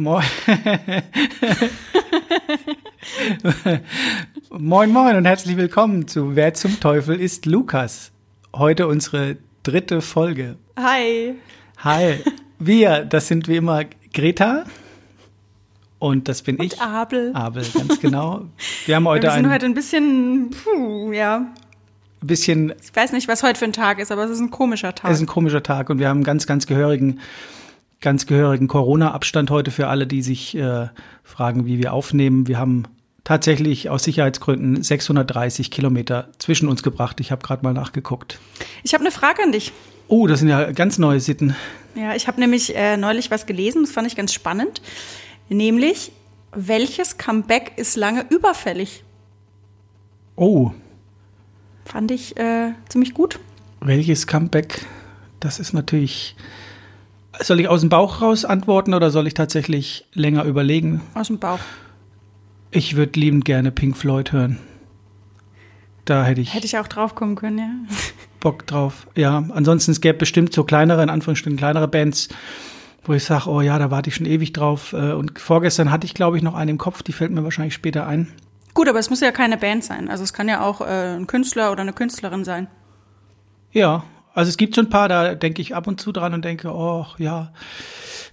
Moin. moin, moin und herzlich willkommen zu Wer zum Teufel ist Lukas? Heute unsere dritte Folge. Hi. Hi. Wir, das sind wie immer Greta. Und das bin Und ich. Abel. Abel, ganz genau. Wir haben heute Wir sind ein heute ein bisschen, puh, ja. bisschen Ich weiß nicht, was heute für ein Tag ist, aber es ist ein komischer Tag. Es ist ein komischer Tag und wir haben einen ganz, ganz gehörigen, ganz gehörigen Corona-Abstand heute für alle, die sich äh, fragen, wie wir aufnehmen. Wir haben tatsächlich aus Sicherheitsgründen 630 Kilometer zwischen uns gebracht. Ich habe gerade mal nachgeguckt. ich habe eine Frage an dich. Oh, das sind ja ganz neue Sitten. Ja, ich habe nämlich äh, neulich was gelesen, das fand ich ganz spannend. Nämlich, welches Comeback ist lange überfällig? Oh, Fand ich äh, ziemlich gut. welches Comeback? Das ist natürlich. Soll ich aus dem Bauch raus antworten oder soll ich tatsächlich länger überlegen? Aus dem Bauch. Ich würde liebend gerne Pink Floyd hören. Da hätte ich. Hätte ich auch drauf kommen können, ja. Bock drauf. Ja, ansonsten es gäbe bestimmt so kleinere, in Anführungsstrichen kleinere Bands, wo ich sage, oh ja, da warte ich schon ewig drauf. Äh, Und vorgestern hatte ich, glaube ich, noch einen im Kopf, die fällt mir wahrscheinlich später ein. Gut, aber es muss ja keine Band sein. Also es kann ja auch äh, ein Künstler oder eine Künstlerin sein. Ja, also es gibt so ein paar, da denke ich ab und zu dran und denke, oh ja,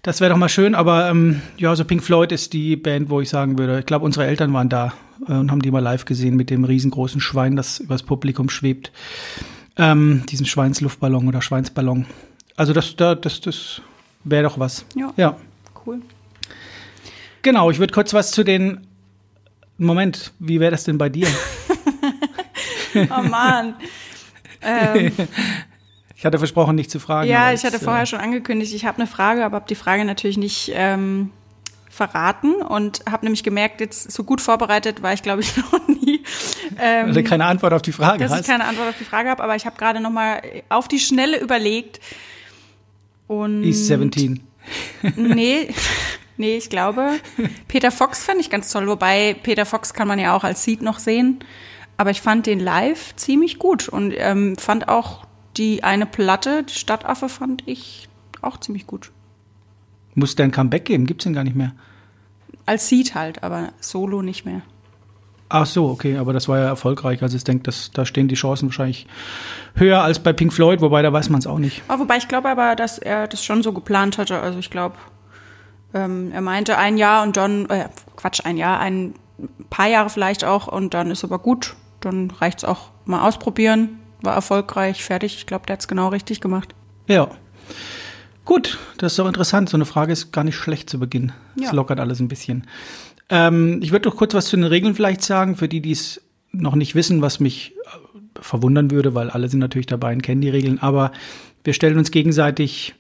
das wäre doch mal schön. Aber ähm, ja, so Pink Floyd ist die Band, wo ich sagen würde, ich glaube, unsere Eltern waren da äh, und haben die mal live gesehen mit dem riesengroßen Schwein, das übers Publikum schwebt. Ähm, diesen Schweinsluftballon oder Schweinsballon. Also das, da- das, das wäre doch was. Ja. ja. Cool. Genau, ich würde kurz was zu den. Moment, wie wäre das denn bei dir? Oh Mann. ähm, Ich hatte versprochen, nicht zu fragen. Ja, ich hatte vorher äh, schon angekündigt, ich habe eine Frage, aber habe die Frage natürlich nicht ähm, verraten und habe nämlich gemerkt, jetzt so gut vorbereitet war ich, glaube ich, noch nie, ähm, du keine Antwort auf die Frage dass ich hast. keine Antwort auf die Frage habe, aber ich habe gerade noch mal auf die Schnelle überlegt und East 17. nee, nee, ich glaube, Peter Fox fand ich ganz toll, wobei Peter Fox kann man ja auch als Seed noch sehen, aber ich fand den live ziemlich gut und ähm, fand auch die eine Platte, die Stadtaffe, fand ich auch ziemlich gut. Muss der ein Comeback geben? Gibt's den gar nicht mehr? Als Seed halt, aber solo nicht mehr. Ach so, okay, aber das war ja erfolgreich. Also ich denke, dass da stehen die Chancen wahrscheinlich höher als bei Pink Floyd, wobei da weiß man es auch nicht. Oh, wobei ich glaube aber, dass er das schon so geplant hatte. Also ich glaube, ähm, er meinte ein Jahr und dann, äh, Quatsch, ein Jahr, ein paar Jahre vielleicht auch und dann ist aber gut. Dann reicht's auch mal ausprobieren. War erfolgreich, fertig. Ich glaube, der hat's genau richtig gemacht. Ja. Gut, das ist doch interessant. So eine Frage ist gar nicht schlecht zu Beginn. Das Ja. lockert alles ein bisschen. Ähm, ich würde noch kurz was zu den Regeln vielleicht sagen, für die, die es noch nicht wissen, was mich äh, verwundern würde, weil alle sind natürlich dabei und kennen die Regeln. Aber wir stellen uns gegenseitig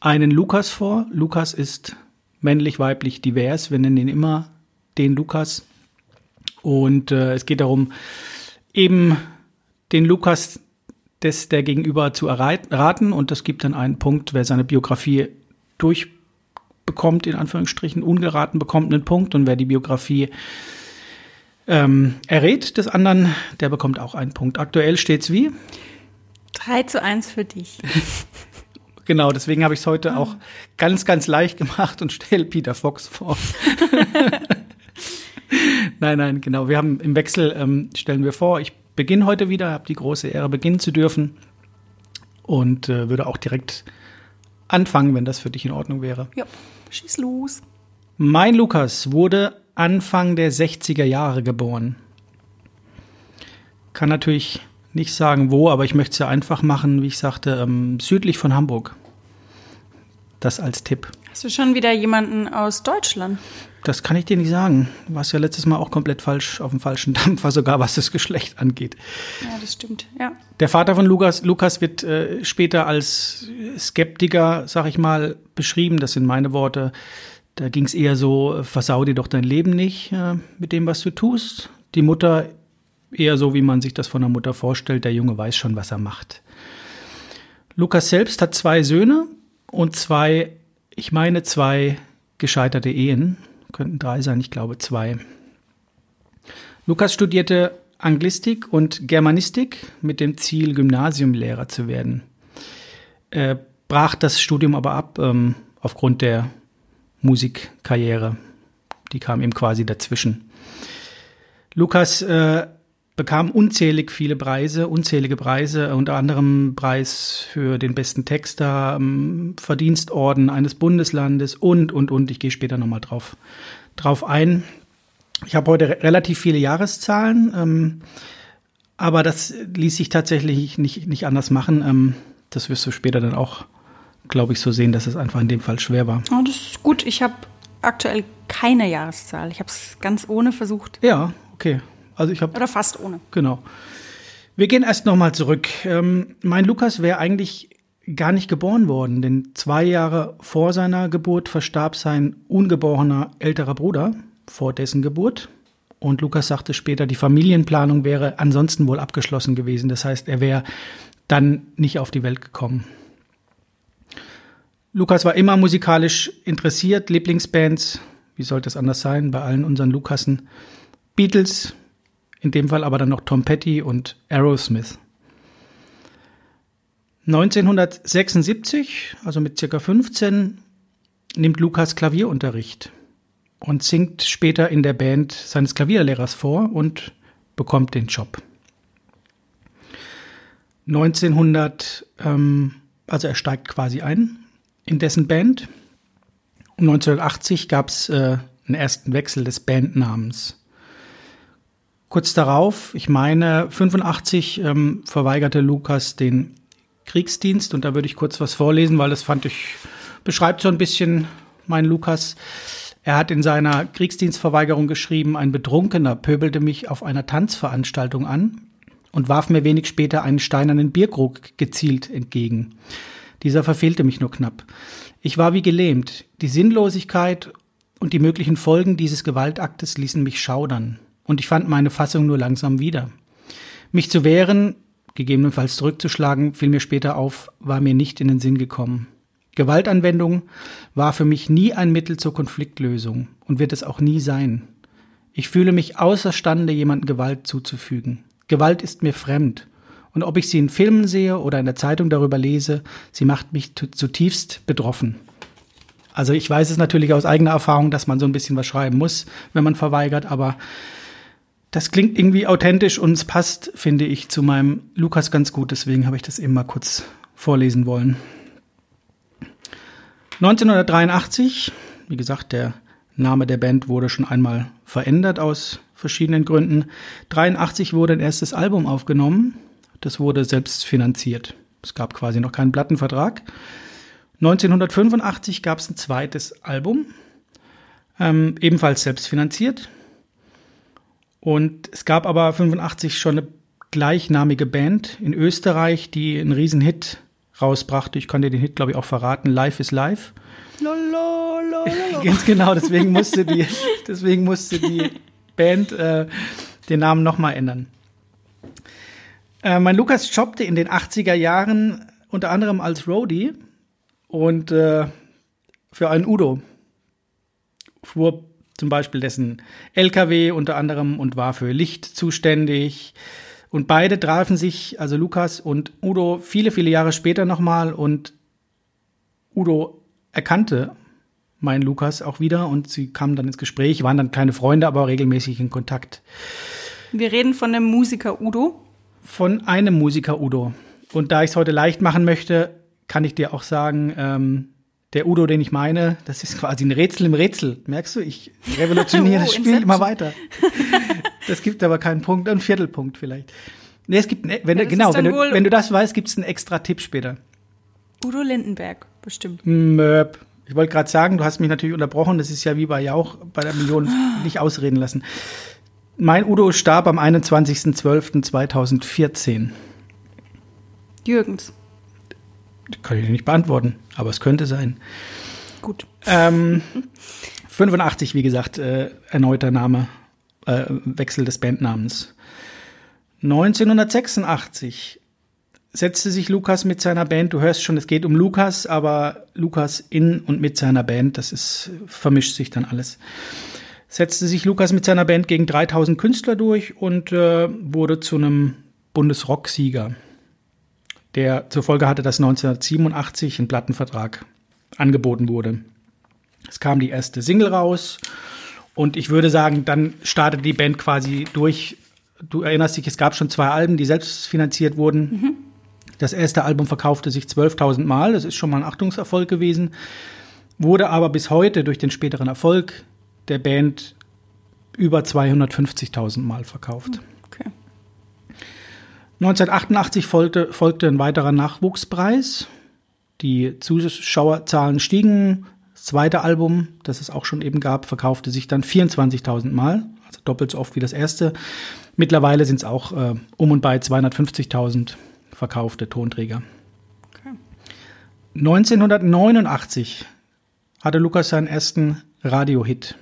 einen Lukas vor. Lukas ist männlich, weiblich, divers. Wir nennen ihn immer den Lukas. Und äh, es geht darum, eben den Lukas des der Gegenüber zu erreit- raten und das gibt dann einen Punkt, wer seine Biografie durchbekommt, in Anführungsstrichen, ungeraten bekommt einen Punkt und wer die Biografie ähm, errät des anderen, der bekommt auch einen Punkt. Aktuell steht's wie? 3 zu 1 für dich. Genau, deswegen habe ich es heute auch ganz, ganz leicht gemacht und stelle Peter Fox vor. nein, nein, genau. Wir haben im Wechsel, ähm, stellen wir vor, ich beginne heute wieder, habe die große Ehre, beginnen zu dürfen und äh, würde auch direkt anfangen, wenn das für dich in Ordnung wäre. Ja, schieß los. Mein Lukas wurde Anfang der 60er Jahre geboren. Kann natürlich nicht sagen, wo, aber ich möchte es ja einfach machen, wie ich sagte, ähm, südlich von Hamburg. Das als Tipp. Hast du schon wieder jemanden aus Deutschland? Das kann ich dir nicht sagen. Du warst ja letztes Mal auch komplett falsch auf dem falschen Dampfer, sogar was das Geschlecht angeht. Ja, das stimmt. Ja. Der Vater von Lukas, Lukas wird äh, später als Skeptiker, sag ich mal, beschrieben. Das sind meine Worte. Da ging es eher so, äh, versau dir doch dein Leben nicht äh, mit dem, was du tust. Die Mutter eher so, wie man sich das von der Mutter vorstellt. Der Junge weiß schon, was er macht. Lukas selbst hat zwei Söhne und zwei, ich meine, zwei gescheiterte Ehen. Könnten drei sein, ich glaube zwei. Lukas studierte Anglistik und Germanistik mit dem Ziel, Gymnasiumlehrer zu werden. Er brach das Studium aber ab ähm, aufgrund der Musikkarriere. Die kam ihm quasi dazwischen. Lukas äh, bekam unzählig viele Preise, unzählige Preise, unter anderem Preis für den besten Texter, ähm, Verdienstorden eines Bundeslandes und, und, und. Ich gehe später nochmal drauf, drauf ein. Ich habe heute re relativ viele Jahreszahlen, ähm, aber das ließ sich tatsächlich nicht, nicht anders machen. Ähm, das wirst du später dann auch, glaube ich, so sehen, dass es einfach in dem Fall schwer war. Oh, das ist gut. Ich habe aktuell keine Jahreszahl. Ich habe es ganz ohne versucht. Ja, okay. Also ich habe oder fast ohne. Genau. Wir gehen erst noch mal zurück. Ähm, mein Lukas wäre eigentlich gar nicht geboren worden, denn zwei Jahre vor seiner Geburt verstarb sein ungeborener älterer Bruder vor dessen Geburt. Und Lukas sagte später, die Familienplanung wäre ansonsten wohl abgeschlossen gewesen. Das heißt, er wäre dann nicht auf die Welt gekommen. Lukas war immer musikalisch interessiert, Lieblingsbands, wie sollte es anders sein, bei allen unseren Lukassen. Beatles, in dem Fall aber dann noch Tom Petty und Aerosmith. 1976, also mit circa 15, nimmt Lukas Klavierunterricht und singt später in der Band seines Klavierlehrers vor und bekommt den Job. 1900, ähm, also er steigt quasi ein in dessen Band. 1980 gab es äh, einen ersten Wechsel des Bandnamens. Kurz darauf, ich meine 85, ähm, verweigerte Lukas den Kriegsdienst und da würde ich kurz was vorlesen, weil das fand ich, beschreibt so ein bisschen meinen Lukas. Er hat in seiner Kriegsdienstverweigerung geschrieben, ein Betrunkener pöbelte mich auf einer Tanzveranstaltung an und warf mir wenig später einen steinernen Bierkrug gezielt entgegen. Dieser verfehlte mich nur knapp. Ich war wie gelähmt. Die Sinnlosigkeit und die möglichen Folgen dieses Gewaltaktes ließen mich schaudern und ich fand meine Fassung nur langsam wieder. Mich zu wehren, gegebenenfalls zurückzuschlagen, fiel mir später auf, war mir nicht in den Sinn gekommen. Gewaltanwendung war für mich nie ein Mittel zur Konfliktlösung und wird es auch nie sein. Ich fühle mich außerstande, jemandem Gewalt zuzufügen. Gewalt ist mir fremd. Und ob ich sie in Filmen sehe oder in der Zeitung darüber lese, sie macht mich zutiefst betroffen. Also ich weiß es natürlich aus eigener Erfahrung, dass man so ein bisschen was schreiben muss, wenn man verweigert, aber das klingt irgendwie authentisch und es passt, finde ich, zu meinem Lukas ganz gut. Deswegen habe ich das eben mal kurz vorlesen wollen. 1983, wie gesagt, der Name der Band wurde schon einmal verändert aus verschiedenen Gründen. 83 wurde ein erstes Album aufgenommen. Das wurde selbst finanziert. Es gab quasi noch keinen Plattenvertrag. 1985 gab es ein zweites Album, ähm, ebenfalls selbst finanziert. Und es gab aber 85 schon eine gleichnamige Band in Österreich, die einen riesen Hit rausbrachte. Ich kann dir den Hit, glaube ich, auch verraten. Life is Life. Ganz genau, deswegen musste die, deswegen musste die Band äh, den Namen nochmal ändern. Äh, mein Lukas jobbte in den 80er Jahren unter anderem als Roadie und äh, für einen Udo. Fuhr zum Beispiel dessen LKW unter anderem und war für Licht zuständig. Und beide trafen sich, also Lukas und Udo, viele, viele Jahre später nochmal und Udo erkannte meinen Lukas auch wieder und sie kamen dann ins Gespräch, waren dann keine Freunde, aber regelmäßig in Kontakt. Wir reden von dem Musiker Udo. Von einem Musiker Udo. Und da ich es heute leicht machen möchte, kann ich dir auch sagen, ähm, der Udo, den ich meine, das ist quasi ein Rätsel im Rätsel. Merkst du, ich revolutioniere oh, das Spiel immer weiter. Das gibt aber keinen Punkt, einen Viertelpunkt vielleicht. Nee, es gibt, wenn ja, du, genau, wenn du, wenn du das weißt, gibt es einen extra Tipp später. Udo Lindenberg, bestimmt. Möp. Ich wollte gerade sagen, du hast mich natürlich unterbrochen, das ist ja wie bei Jauch bei der Million nicht ausreden lassen. Mein Udo starb am 21.12.2014. Jürgens. Kann ich nicht beantworten, aber es könnte sein. Gut. Ähm, 85, wie gesagt, äh, erneuter Name, äh, Wechsel des Bandnamens. 1986 setzte sich Lukas mit seiner Band, du hörst schon, es geht um Lukas, aber Lukas in und mit seiner Band, das ist, vermischt sich dann alles. Setzte sich Lukas mit seiner Band gegen 3000 Künstler durch und äh, wurde zu einem Bundesrock-Sieger der zur Folge hatte, dass 1987 ein Plattenvertrag angeboten wurde. Es kam die erste Single raus und ich würde sagen, dann startete die Band quasi durch. Du erinnerst dich, es gab schon zwei Alben, die selbst finanziert wurden. Mhm. Das erste Album verkaufte sich 12.000 Mal, das ist schon mal ein Achtungserfolg gewesen, wurde aber bis heute durch den späteren Erfolg der Band über 250.000 Mal verkauft. Okay. 1988 folgte, folgte ein weiterer Nachwuchspreis. Die Zuschauerzahlen stiegen. Das zweite Album, das es auch schon eben gab, verkaufte sich dann 24.000 Mal, also doppelt so oft wie das erste. Mittlerweile sind es auch äh, um und bei 250.000 verkaufte Tonträger. Okay. 1989 hatte Lukas seinen ersten Radiohit.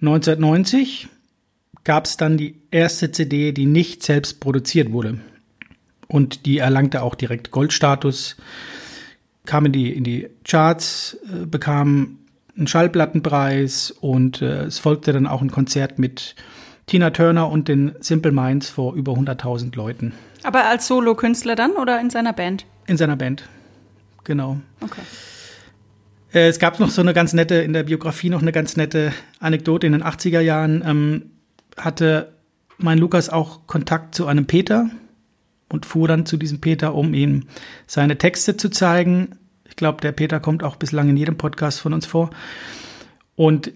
1990 gab es dann die erste CD, die nicht selbst produziert wurde. Und die erlangte auch direkt Goldstatus, kam in die, in die Charts, äh, bekam einen Schallplattenpreis und äh, es folgte dann auch ein Konzert mit Tina Turner und den Simple Minds vor über 100.000 Leuten. Aber als Solo-Künstler dann oder in seiner Band? In seiner Band, genau. Okay. Äh, es gab noch so eine ganz nette, in der Biografie noch eine ganz nette Anekdote. In den 80er Jahren ähm, hatte mein Lukas auch Kontakt zu einem Peter und fuhr dann zu diesem Peter, um ihm seine Texte zu zeigen. Ich glaube, der Peter kommt auch bislang in jedem Podcast von uns vor. Und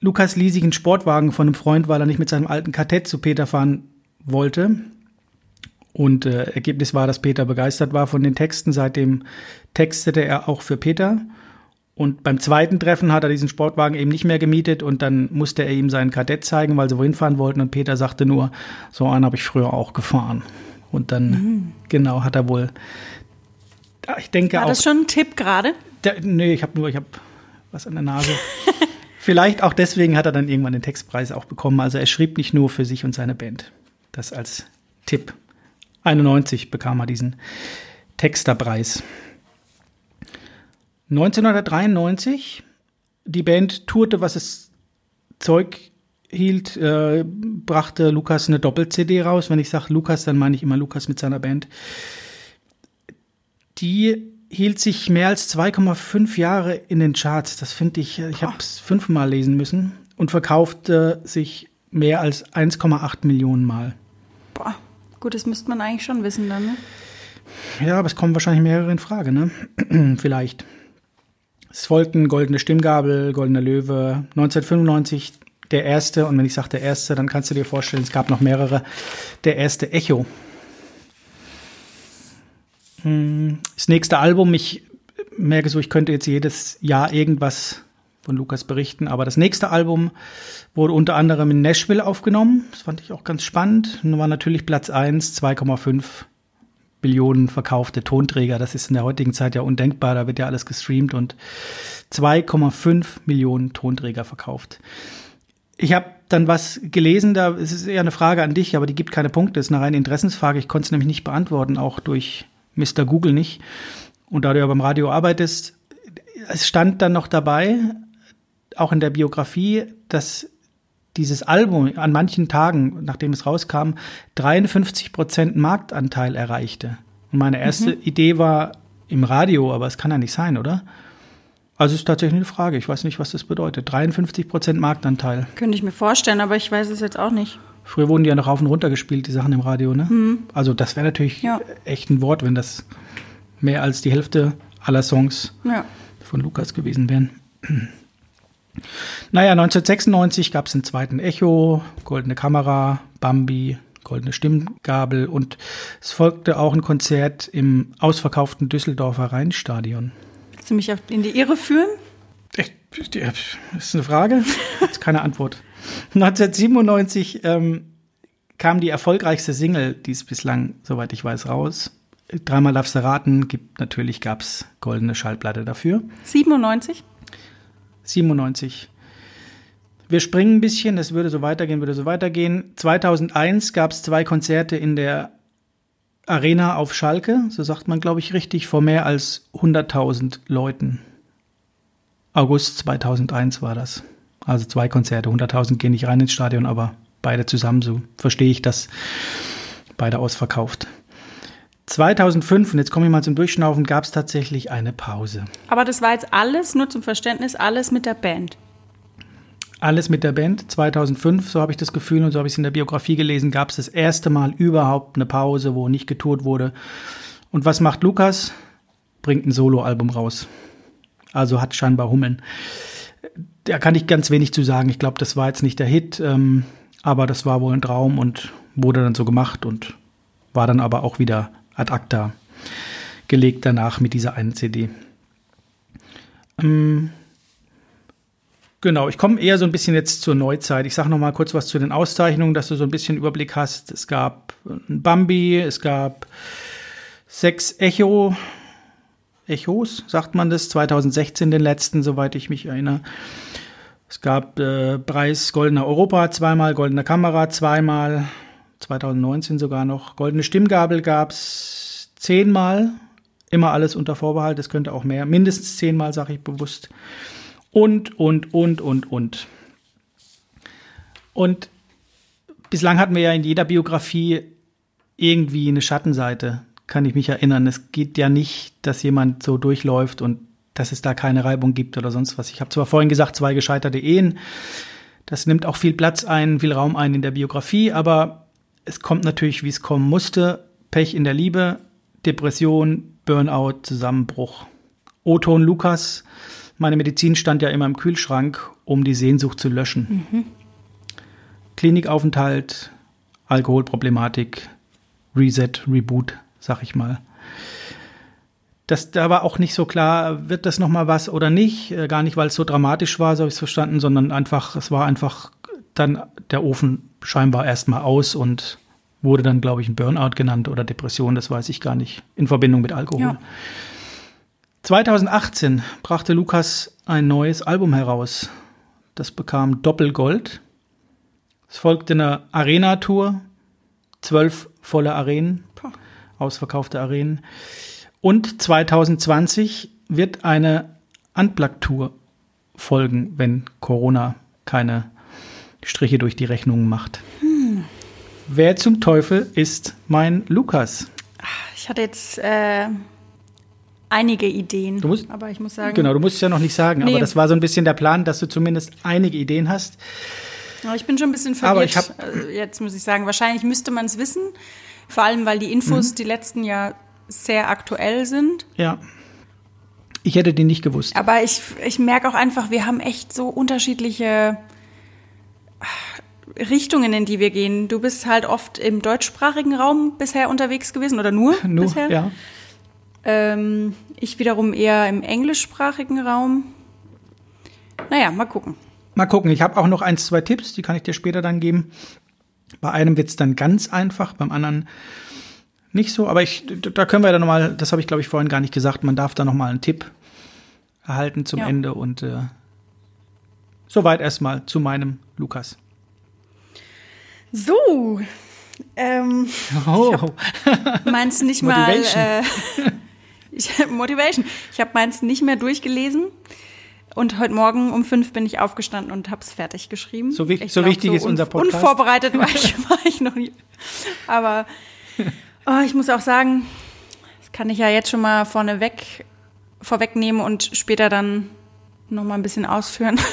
Lukas ließ sich einen Sportwagen von einem Freund, weil er nicht mit seinem alten Kartett zu Peter fahren wollte. Und äh, Ergebnis war, dass Peter begeistert war von den Texten. Seitdem textete er auch für Peter. Und beim zweiten Treffen hat er diesen Sportwagen eben nicht mehr gemietet und dann musste er ihm seinen Kadett zeigen, weil sie wohin fahren wollten. Und Peter sagte nur, so einen habe ich früher auch gefahren. Und dann, mhm. genau, hat er wohl, ich denke War auch. das schon ein Tipp gerade? Nee, ich habe nur, ich habe was an der Nase. Vielleicht auch deswegen hat er dann irgendwann den Textpreis auch bekommen. Also er schrieb nicht nur für sich und seine Band. Das als Tipp. 91 bekam er diesen Texterpreis. 1993, die Band tourte, was es Zeug hielt, äh, brachte Lukas eine Doppel-CD raus. Wenn ich sage Lukas, dann meine ich immer Lukas mit seiner Band. Die hielt sich mehr als 2,5 Jahre in den Charts. Das finde ich, ich habe es fünfmal lesen müssen und verkaufte sich mehr als 1,8 Millionen Mal. Boah, gut, das müsste man eigentlich schon wissen dann, ne? Ja, aber es kommen wahrscheinlich mehrere in Frage, ne? Vielleicht. Es folgten Goldene Stimmgabel, Goldener Löwe, 1995 der erste, und wenn ich sage der erste, dann kannst du dir vorstellen, es gab noch mehrere, der erste Echo. Hm, das nächste Album, ich merke so, ich könnte jetzt jedes Jahr irgendwas von Lukas berichten, aber das nächste Album wurde unter anderem in Nashville aufgenommen. Das fand ich auch ganz spannend. War natürlich Platz 1, 2,5 Billionen verkaufte Tonträger. Das ist in der heutigen Zeit ja undenkbar. Da wird ja alles gestreamt und 2,5 Millionen Tonträger verkauft. Ich habe dann was gelesen, da ist es eher eine Frage an dich, aber die gibt keine Punkte. Das ist eine reine Interessensfrage. Ich konnte es nämlich nicht beantworten, auch durch Mr. Google nicht. Und da du ja beim Radio arbeitest, es stand dann noch dabei, auch in der Biografie, dass dieses Album an manchen Tagen, nachdem es rauskam, 53 Prozent Marktanteil erreichte. Und meine erste mhm. Idee war im Radio, aber es kann ja nicht sein, oder? Also ist tatsächlich eine Frage. Ich weiß nicht, was das bedeutet. 53 Prozent Marktanteil. Könnte ich mir vorstellen, aber ich weiß es jetzt auch nicht. Früher wurden die ja noch rauf und runter gespielt, die Sachen im Radio, ne? Mhm. Also das wäre natürlich ja. echt ein Wort, wenn das mehr als die Hälfte aller Songs ja. von Lukas gewesen wären. Naja, 1996 gab es einen zweiten Echo, Goldene Kamera, Bambi, Goldene Stimmgabel und es folgte auch ein Konzert im ausverkauften Düsseldorfer Rheinstadion. Willst du mich in die Irre führen? Echt, das ist eine Frage, das ist keine Antwort. 1997 ähm, kam die erfolgreichste Single, die es bislang, soweit ich weiß, raus. Dreimal darfst du raten, gibt, natürlich gab es goldene Schallplatte dafür. 97? 97. Wir springen ein bisschen, es würde so weitergehen, würde so weitergehen. 2001 gab es zwei Konzerte in der Arena auf Schalke, so sagt man, glaube ich, richtig, vor mehr als 100.000 Leuten. August 2001 war das. Also zwei Konzerte, 100.000 gehen nicht rein ins Stadion, aber beide zusammen, so verstehe ich das, beide ausverkauft. 2005, und jetzt komme ich mal zum Durchschnaufen, gab es tatsächlich eine Pause. Aber das war jetzt alles, nur zum Verständnis, alles mit der Band. Alles mit der Band. 2005, so habe ich das Gefühl und so habe ich es in der Biografie gelesen, gab es das erste Mal überhaupt eine Pause, wo nicht getourt wurde. Und was macht Lukas? Bringt ein Soloalbum raus. Also hat scheinbar Hummeln. Da kann ich ganz wenig zu sagen. Ich glaube, das war jetzt nicht der Hit, ähm, aber das war wohl ein Traum und wurde dann so gemacht und war dann aber auch wieder ad acta gelegt danach mit dieser einen CD. Ähm, genau, ich komme eher so ein bisschen jetzt zur Neuzeit. Ich sage noch mal kurz was zu den Auszeichnungen, dass du so ein bisschen Überblick hast. Es gab ein Bambi, es gab sechs Echo, Echos, sagt man das, 2016 den letzten, soweit ich mich erinnere. Es gab äh, Preis Goldener Europa zweimal, Goldene Kamera zweimal, 2019 sogar noch. Goldene Stimmgabel gab es zehnmal, immer alles unter Vorbehalt, es könnte auch mehr, mindestens zehnmal, sage ich bewusst. Und, und, und, und, und. Und bislang hatten wir ja in jeder Biografie irgendwie eine Schattenseite, kann ich mich erinnern. Es geht ja nicht, dass jemand so durchläuft und dass es da keine Reibung gibt oder sonst was. Ich habe zwar vorhin gesagt, zwei gescheiterte Ehen. Das nimmt auch viel Platz ein, viel Raum ein in der Biografie, aber es kommt natürlich, wie es kommen musste. Pech in der Liebe, Depression, Burnout, Zusammenbruch. O-Ton Lukas, meine Medizin stand ja immer im Kühlschrank, um die Sehnsucht zu löschen. Mhm. Klinikaufenthalt, Alkoholproblematik, Reset, Reboot, sag ich mal. Das, da war auch nicht so klar, wird das nochmal was oder nicht. Äh, gar nicht, weil es so dramatisch war, so habe ich es verstanden, sondern einfach, es war einfach dann der Ofen scheinbar erstmal aus und wurde dann, glaube ich, ein Burnout genannt oder Depression, das weiß ich gar nicht, in Verbindung mit Alkohol. Ja. 2018 brachte Lukas ein neues Album heraus. Das bekam Doppelgold. Es folgte eine Arena-Tour, zwölf volle Arenen, ausverkaufte Arenen. Und 2020 wird eine Unplugged-Tour folgen, wenn Corona keine Striche durch die Rechnungen macht. Hm. Wer zum Teufel ist mein Lukas? Ich hatte jetzt äh, einige Ideen, musst, aber ich muss sagen. Genau, du musst es ja noch nicht sagen, nee. aber das war so ein bisschen der Plan, dass du zumindest einige Ideen hast. Aber ich bin schon ein bisschen verwirrt. Aber ich hab, also jetzt muss ich sagen, wahrscheinlich müsste man es wissen, vor allem weil die Infos mhm. die letzten ja sehr aktuell sind. Ja. Ich hätte die nicht gewusst. Aber ich, ich merke auch einfach, wir haben echt so unterschiedliche Richtungen, in die wir gehen. Du bist halt oft im deutschsprachigen Raum bisher unterwegs gewesen oder nur, nur bisher. Ja. Ähm, ich wiederum eher im englischsprachigen Raum. Naja, mal gucken. Mal gucken. Ich habe auch noch ein, zwei Tipps, die kann ich dir später dann geben. Bei einem wird es dann ganz einfach, beim anderen nicht so. Aber ich, da können wir dann nochmal, das habe ich glaube ich vorhin gar nicht gesagt, man darf da nochmal einen Tipp erhalten zum ja. Ende und äh, soweit erstmal zu meinem Lukas. So. Ähm, oh. Meins nicht mal. Äh, ich, Motivation. Ich habe meins nicht mehr durchgelesen. Und heute Morgen um fünf bin ich aufgestanden und habe es fertig geschrieben. So, wi so wichtig so ist unser Podcast. Unvorbereitet war ich, war ich noch nie. Aber oh, ich muss auch sagen, das kann ich ja jetzt schon mal vorneweg vorwegnehmen und später dann noch mal ein bisschen ausführen.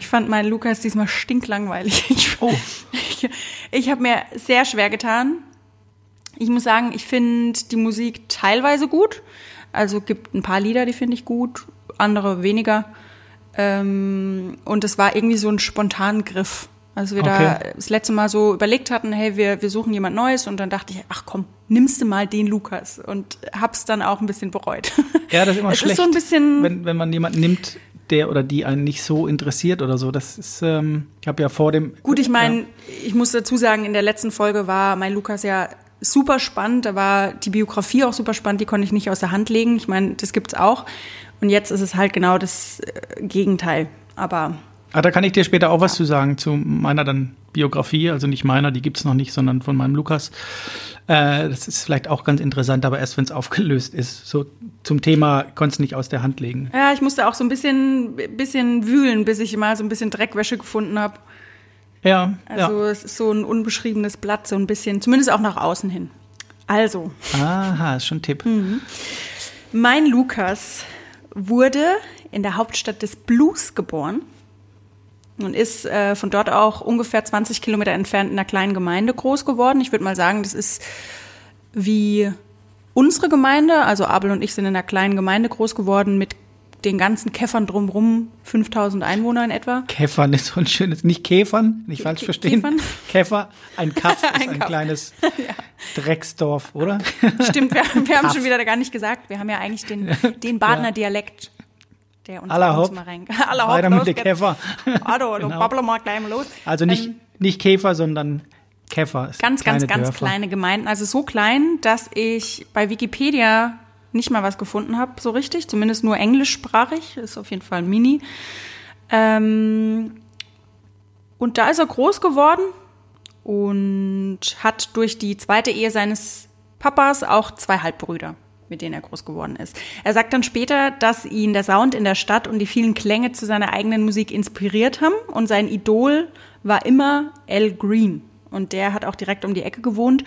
Ich fand meinen Lukas diesmal stinklangweilig. Ich, oh. ich, ich habe mir sehr schwer getan. Ich muss sagen, ich finde die Musik teilweise gut. Also gibt ein paar Lieder, die finde ich gut, andere weniger. Ähm, und es war irgendwie so ein Spontangriff. Als wir okay. da das letzte Mal so überlegt hatten, hey, wir, wir suchen jemand Neues und dann dachte ich, ach komm, nimmst du mal den Lukas und hab's dann auch ein bisschen bereut. Ja, das ist immer es schlecht, ist so ein bisschen, wenn, wenn man jemanden nimmt, der oder die einen nicht so interessiert oder so. Das ist, ähm, ich habe ja vor dem. Gut, ich meine, ja. ich muss dazu sagen, in der letzten Folge war mein Lukas ja super spannend. Da war die Biografie auch super spannend, die konnte ich nicht aus der Hand legen. Ich meine, das gibt's auch. Und jetzt ist es halt genau das äh, Gegenteil. Aber. Ah, da kann ich dir später auch was zu sagen, zu meiner dann Biografie, also nicht meiner, die gibt's noch nicht, sondern von meinem Lukas. Äh, das ist vielleicht auch ganz interessant, aber erst wenn es aufgelöst ist. So zum Thema konntest nicht aus der Hand legen. Ja, ich musste auch so ein bisschen, bisschen wühlen, bis ich mal so ein bisschen Dreckwäsche gefunden habe. Ja. Also ja. es ist so ein unbeschriebenes Blatt, so ein bisschen, zumindest auch nach außen hin. Also, Aha, ist schon ein Tipp. mein Lukas wurde in der Hauptstadt des Blues geboren und ist äh, von dort auch ungefähr 20 Kilometer entfernt in einer kleinen Gemeinde groß geworden. Ich würde mal sagen, das ist wie unsere Gemeinde. Also Abel und ich sind in einer kleinen Gemeinde groß geworden mit den ganzen Käffern drumrum, 5000 Einwohner in etwa. Käfern ist so ein schönes, nicht Käfern, nicht falsch verstehen. Käfern? Käfer, ein Kaff ist Ein Kaff. kleines Drecksdorf, oder? Stimmt, wir, wir haben schon wieder gar nicht gesagt. Wir haben ja eigentlich den, den Badener Dialekt, der uns, Aller uns mal rein. Aller Weiter mit geht's. Käfer. Du Genau. babbel mal gleich mal los. Also nicht, Ähm, nicht Käfer, sondern Käfer. Ganz, ganz, ganz Dörfer. kleine Gemeinden. Also so klein, dass ich bei Wikipedia nicht mal was gefunden habe, so richtig. Zumindest nur englischsprachig. Ist auf jeden Fall ein Mini. Ähm, und da ist er groß geworden und hat durch die zweite Ehe seines Papas auch zwei Halbbrüder, mit denen er groß geworden ist. Er sagt dann später, dass ihn der Sound in der Stadt und die vielen Klänge zu seiner eigenen Musik inspiriert haben und sein Idol war immer Al Green und der hat auch direkt um die Ecke gewohnt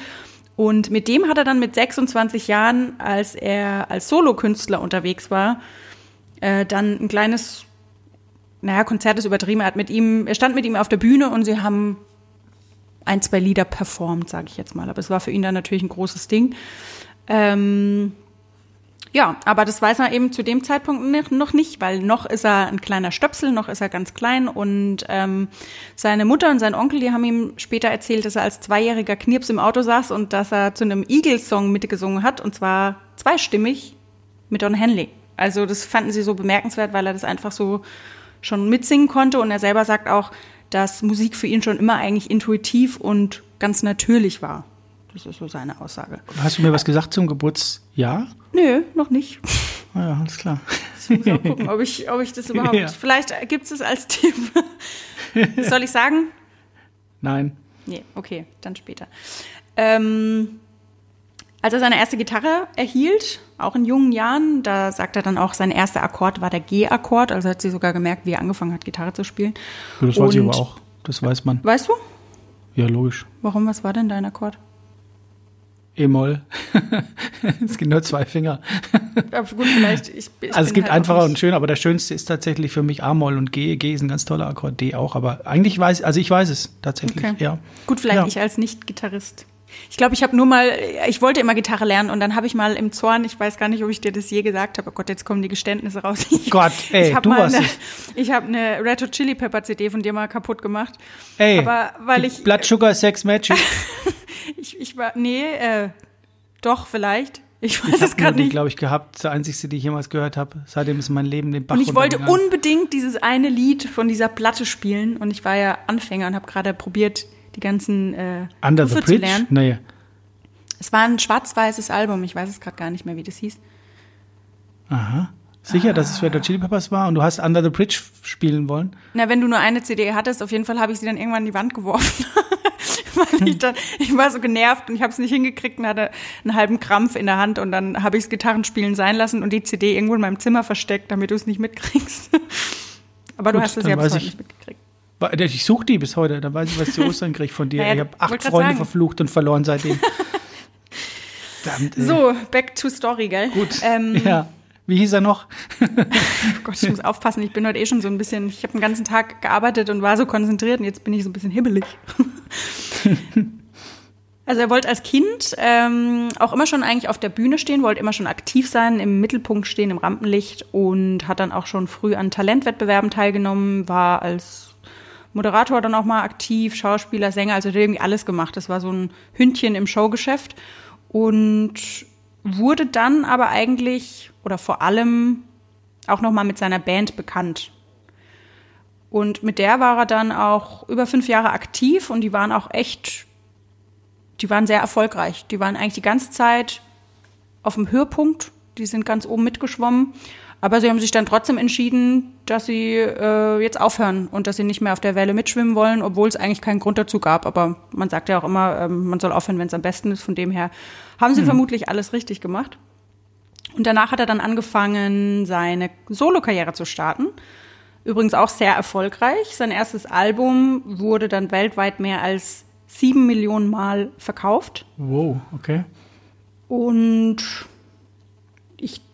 und mit dem hat er dann mit 26 Jahren, als er als Solokünstler unterwegs war, äh, dann ein kleines naja, Konzert ist übertrieben. Er hat mit ihm, er stand mit ihm auf der Bühne und sie haben ein, zwei Lieder performt, sage ich jetzt mal. Aber es war für ihn dann natürlich ein großes Ding. Ähm, ja, aber das weiß er eben zu dem Zeitpunkt noch nicht, weil noch ist er ein kleiner Stöpsel, noch ist er ganz klein und ähm, seine Mutter und sein Onkel, die haben ihm später erzählt, dass er als zweijähriger Knirps im Auto saß und dass er zu einem Eagles-Song mitgesungen hat und zwar zweistimmig mit Don Henley. Also das fanden sie so bemerkenswert, weil er das einfach so schon mitsingen konnte und er selber sagt auch, dass Musik für ihn schon immer eigentlich intuitiv und ganz natürlich war. Das ist so seine Aussage. Hast du mir was gesagt zum Geburtsjahr? Nö, noch nicht. Ah ja, alles klar. Ich muss auch gucken, ob ich, ob ich das überhaupt. Ja. Vielleicht gibt es es als Tipp. Soll ich sagen? Nein. Nee, okay, dann später. Ähm, als er seine erste Gitarre erhielt, auch in jungen Jahren, da sagt er dann auch, sein erster Akkord war der G-Akkord, also hat sie sogar gemerkt, wie er angefangen hat, Gitarre zu spielen. Ja, Das weiß ich Und- aber auch. Das weiß man. Weißt du? Ja, logisch. Warum, was war denn dein Akkord? E-Moll. es gibt nur zwei Finger. Gut, vielleicht. Ich, ich Also es bin gibt halt einfacher und schön, aber der schönste ist tatsächlich für mich A-Moll und G. G ist ein ganz toller Akkord, D auch, aber eigentlich weiß, also ich weiß es tatsächlich, Okay. ja. Gut, vielleicht Ja. ich als Nicht-Gitarrist. Ich glaube, ich habe nur mal, ich wollte immer Gitarre lernen und dann habe ich mal im Zorn, ich weiß gar nicht, ob ich dir das je gesagt habe, oh Gott, jetzt kommen die Geständnisse raus. Ich, Gott, ey, ich du mal warst eine. Ich habe eine Red Hot Chili Pepper CD von dir mal kaputt gemacht. Ey, Aber weil ich, Blood Sugar Sex Magic. ich, ich war, nee, äh, doch, vielleicht. Ich weiß Ich es gerade die, nicht. glaube ich, gehabt. Die einzigste, die ich jemals gehört habe. Seitdem ist mein Leben den Bach Und ich wollte unbedingt dieses eine Lied von dieser Platte spielen und ich war ja Anfänger und habe gerade probiert, die ganzen äh, Under the Griffe zu Bridge? lernen. Nee. Es war ein schwarz-weißes Album, ich weiß es gerade gar nicht mehr, wie das hieß. Aha. Sicher, dass es Red Hot Chili Peppers war und du hast Under the Bridge spielen wollen? Na, wenn du nur eine CD hattest, auf jeden Fall habe ich sie dann irgendwann in die Wand geworfen. Weil ich dann, ich war so genervt und ich habe es nicht hingekriegt und hatte einen halben Krampf in der Hand und dann habe ich das Gitarrenspielen sein lassen und die CD irgendwo in meinem Zimmer versteckt, damit du es nicht mitkriegst. Aber du Gut, hast es ja bis heute ich- nicht mitgekriegt. Ich suche die bis heute, dann weiß ich, was ich zu Ostern kriege von dir. Naja, ich habe acht Freunde sagen. verflucht und verloren seitdem. Verdammt. So, back to story, gell? Gut. Ähm, Ja. Wie hieß er noch? Oh Gott, ich muss aufpassen, ich bin heute eh schon so ein bisschen, ich habe den ganzen Tag gearbeitet und war so konzentriert und jetzt bin ich so ein bisschen hibbelig. Also er wollte als Kind ähm, auch immer schon eigentlich auf der Bühne stehen, wollte immer schon aktiv sein, im Mittelpunkt stehen, im Rampenlicht und hat dann auch schon früh an Talentwettbewerben teilgenommen, war als Moderator dann auch mal aktiv, Schauspieler, Sänger, also hat irgendwie alles gemacht. Das war so ein Hündchen im Showgeschäft und wurde dann aber eigentlich oder vor allem auch noch mal mit seiner Band bekannt. Und mit der war er dann auch über fünf Jahre aktiv und die waren auch echt, die waren sehr erfolgreich. Die waren eigentlich die ganze Zeit auf dem Höhepunkt. Die sind ganz oben mitgeschwommen. Aber sie haben sich dann trotzdem entschieden, dass sie äh, jetzt aufhören und dass sie nicht mehr auf der Welle mitschwimmen wollen, obwohl es eigentlich keinen Grund dazu gab. Aber man sagt ja auch immer, ähm, man soll aufhören, wenn es am besten ist. Von dem her haben sie vermutlich alles richtig gemacht. Und danach hat er dann angefangen, seine Solokarriere zu starten. Übrigens auch sehr erfolgreich. Sein erstes Album wurde dann weltweit mehr als sieben Millionen Mal verkauft. Wow, okay. Und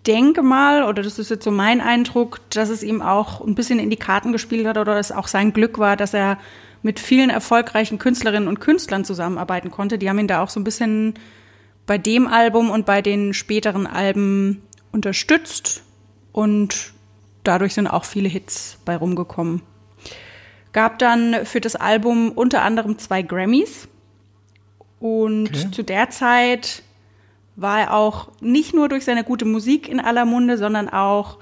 denke mal, oder das ist jetzt so mein Eindruck, dass es ihm auch ein bisschen in die Karten gespielt hat oder es auch sein Glück war, dass er mit vielen erfolgreichen Künstlerinnen und Künstlern zusammenarbeiten konnte. Die haben ihn da auch so ein bisschen bei dem Album und bei den späteren Alben unterstützt und dadurch sind auch viele Hits bei rumgekommen. Gab dann für das Album unter anderem zwei Grammys und okay. zu der Zeit war er auch nicht nur durch seine gute Musik in aller Munde, sondern auch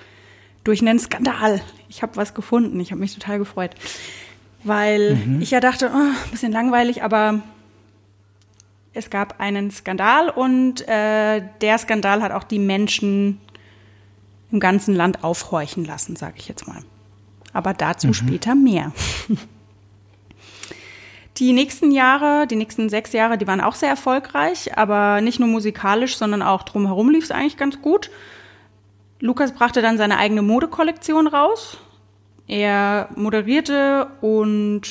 durch einen Skandal. Ich habe was gefunden, ich habe mich total gefreut, weil mhm. ich ja dachte, oh, bisschen langweilig, aber es gab einen Skandal und äh, der Skandal hat auch die Menschen im ganzen Land aufhorchen lassen, sage ich jetzt mal. Aber dazu mhm. später mehr. Die nächsten Jahre, die nächsten sechs Jahre, die waren auch sehr erfolgreich, aber nicht nur musikalisch, sondern auch drumherum lief es eigentlich ganz gut. Lukas brachte dann seine eigene Modekollektion raus. Er moderierte und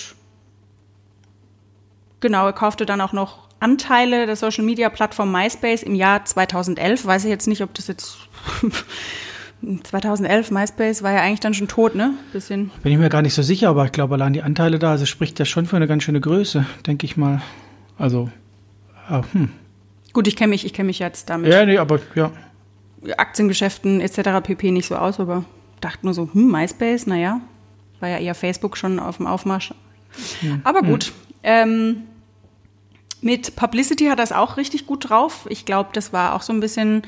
genau, er kaufte dann auch noch Anteile der Social Media Plattform MySpace im Jahr 2011. Weiß ich jetzt nicht, ob das jetzt 2011 MySpace war ja eigentlich dann schon tot, ne? Bisschen. Bin ich mir gar nicht so sicher, aber ich glaube, allein die Anteile da, also spricht ja schon für eine ganz schöne Größe, denke ich mal. Also, ah, hm. Gut, ich kenne mich, ich kenne mich jetzt damit. Ja, nee, aber ja. Aktiengeschäften etc. pp. nicht so aus, aber dachte nur so, hm, MySpace, naja, war ja eher Facebook schon auf dem Aufmarsch. Hm. Aber gut. Hm. Ähm, mit Publicity hat es auch richtig gut drauf. Ich glaube, das war auch so ein bisschen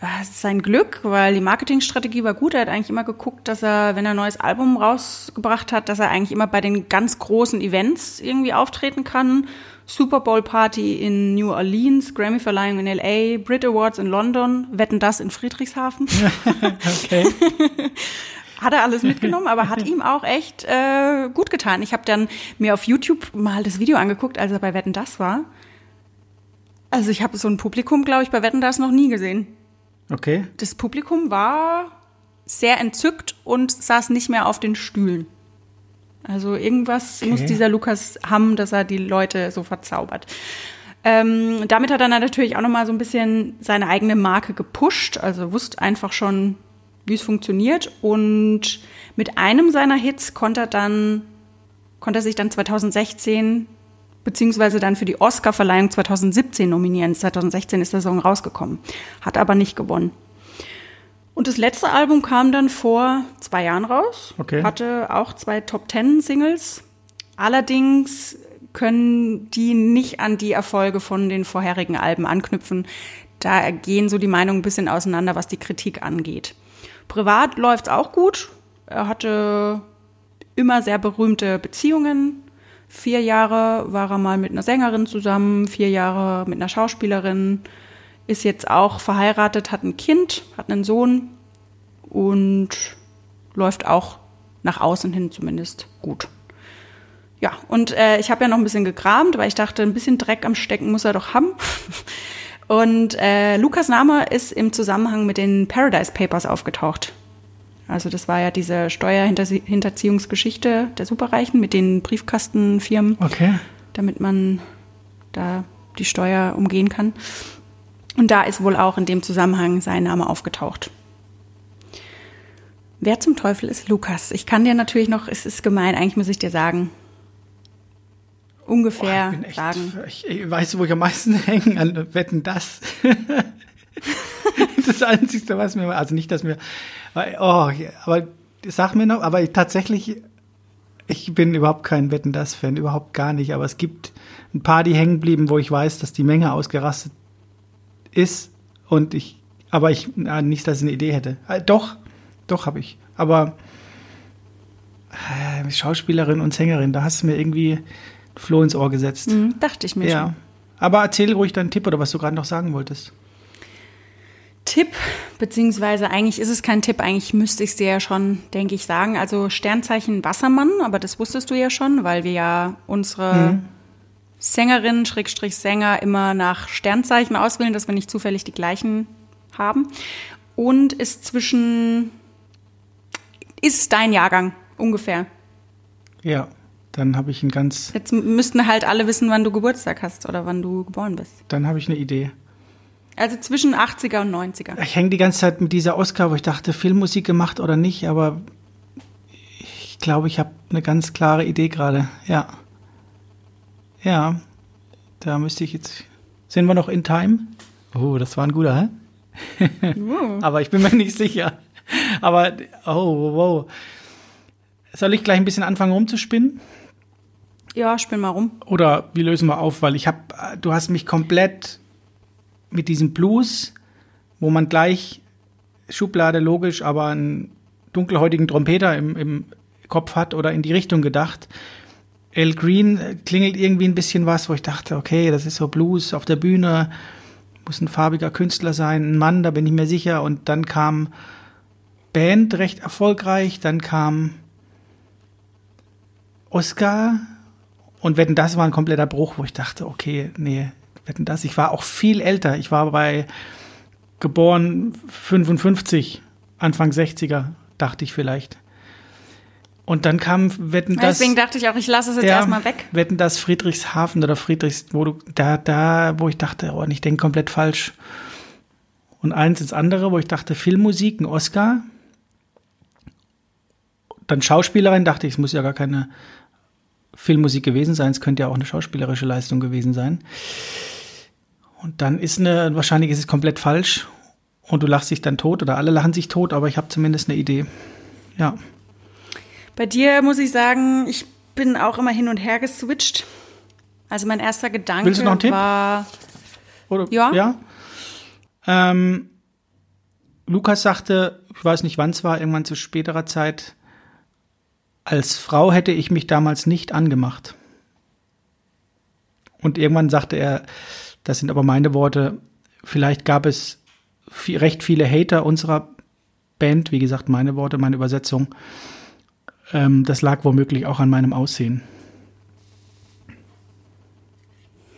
äh, sein Glück, weil die Marketingstrategie war gut. Er hat eigentlich immer geguckt, dass er, wenn er ein neues Album rausgebracht hat, dass er eigentlich immer bei den ganz großen Events irgendwie auftreten kann. Super Bowl Party in New Orleans, Grammy Verleihung in LA, Brit Awards in London, Wetten das in Friedrichshafen. okay. hat er alles mitgenommen, aber hat ihm auch echt äh, gut getan. Ich habe dann mir auf YouTube mal das Video angeguckt, als er bei Wetten das war. Also ich habe so ein Publikum, glaube ich, bei Wetten das noch nie gesehen. Okay. Das Publikum war sehr entzückt und saß nicht mehr auf den Stühlen. Also irgendwas okay. muss dieser Lukas haben, dass er die Leute so verzaubert. Ähm, damit hat er dann natürlich auch noch mal so ein bisschen seine eigene Marke gepusht. Also wusste einfach schon, wie es funktioniert. Und mit einem seiner Hits konnte er dann, konnte er sich dann 2016 beziehungsweise dann für die Oscar-Verleihung 2017 nominieren. 2016 ist der Song rausgekommen, hat aber nicht gewonnen. Und das letzte Album kam dann vor zwei Jahren raus, okay. hatte auch zwei Top-Ten-Singles. Allerdings können die nicht an die Erfolge von den vorherigen Alben anknüpfen. Da gehen so die Meinungen ein bisschen auseinander, was die Kritik angeht. Privat läuft es auch gut. Er hatte immer sehr berühmte Beziehungen, Vier Jahre war er mal mit einer Sängerin zusammen, vier Jahre mit einer Schauspielerin, ist jetzt auch verheiratet, hat ein Kind, hat einen Sohn und läuft auch nach außen hin zumindest gut. Ja, und äh, ich habe ja noch ein bisschen gekramt, weil ich dachte, ein bisschen Dreck am Stecken muss er doch haben. Und äh, Lukas Name ist im Zusammenhang mit den Paradise Papers aufgetaucht. Also das war ja diese Steuerhinterziehungsgeschichte der Superreichen mit den Briefkastenfirmen, okay. damit man da die Steuer umgehen kann. Und da ist wohl auch in dem Zusammenhang sein Name aufgetaucht. Wer zum Teufel ist Lukas? Ich kann dir natürlich noch, es ist gemein, eigentlich muss ich dir sagen, ungefähr Boah, ich echt, sagen. Ich, ich weiß, wo ich am meisten hängen an Wetten das. das Einzige, was mir, also nicht, dass mir, oh, aber sag mir noch, aber ich, tatsächlich, ich bin überhaupt kein Wetten das Fan, überhaupt gar nicht, aber es gibt ein paar, die hängen blieben, wo ich weiß, dass die Menge ausgerastet ist und ich, aber ich, na, nicht, dass ich eine Idee hätte. Äh, doch, doch habe ich, aber äh, Schauspielerin und Sängerin, da hast du mir irgendwie Floh ins Ohr gesetzt. Mhm, dachte ich mir ja. schon. Aber erzähl ruhig deinen Tipp oder was du gerade noch sagen wolltest. Tipp, beziehungsweise eigentlich ist es kein Tipp, eigentlich müsste ich es dir ja schon, denke ich, sagen. Also Sternzeichen Wassermann, aber das wusstest du ja schon, weil wir ja unsere mhm. Sängerinnen, Schrägstrich Sänger immer nach Sternzeichen auswählen, dass wir nicht zufällig die gleichen haben. Und ist zwischen, ist dein Jahrgang ungefähr. Ja, dann habe ich ein ganz. Jetzt müssten halt alle wissen, wann du Geburtstag hast oder wann du geboren bist. Dann habe ich eine Idee. Also zwischen 80er und 90er. Ich hänge die ganze Zeit mit dieser Oscar, wo ich dachte, Filmmusik gemacht oder nicht, aber ich glaube, ich habe eine ganz klare Idee gerade. Ja. Ja. Da müsste ich jetzt. Sind wir noch in Time? Oh, das war ein guter, hä? Uh. aber ich bin mir nicht sicher. Aber, oh, wow. Soll ich gleich ein bisschen anfangen rumzuspinnen? Ja, spinn mal rum. Oder wie lösen wir auf? Weil ich habe, du hast mich komplett mit diesem Blues, wo man gleich Schublade logisch, aber einen dunkelhäutigen Trompeter im, im Kopf hat oder in die Richtung gedacht. El Green klingelt irgendwie ein bisschen was, wo ich dachte, okay, das ist so Blues auf der Bühne, muss ein farbiger Künstler sein, ein Mann, da bin ich mir sicher. Und dann kam Band recht erfolgreich, dann kam Oscar und Wetten, das war ein kompletter Bruch, wo ich dachte, okay, nee, Wetten, das. Ich war auch viel älter. Ich war bei geboren 55, Anfang 60er, dachte ich vielleicht. Und dann kam Wetten das. Deswegen dachte ich auch, ich lasse es jetzt ja, erstmal weg. Wetten das Friedrichshafen oder Friedrichs, wo du, da, da, wo ich dachte, oh, ich denke komplett falsch. Und eins ins andere, wo ich dachte, Filmmusik, ein Oscar. Dann Schauspielerin, dachte ich, es muss ja gar keine Filmmusik gewesen sein, es könnte ja auch eine schauspielerische Leistung gewesen sein. Und dann ist eine, wahrscheinlich ist es komplett falsch und du lachst dich dann tot oder alle lachen sich tot, aber ich habe zumindest eine Idee. Ja. Bei dir muss ich sagen, ich bin auch immer hin und her geswitcht. Also mein erster Gedanke Willst du noch einen Tipp? war. Oder, ja. ja? Ähm, Lukas sagte, ich weiß nicht wann es war, irgendwann zu späterer Zeit, als Frau hätte ich mich damals nicht angemacht. Und irgendwann sagte er, das sind aber meine Worte, vielleicht gab es viel, recht viele Hater unserer Band, wie gesagt, meine Worte, meine Übersetzung. Ähm, das lag womöglich auch an meinem Aussehen.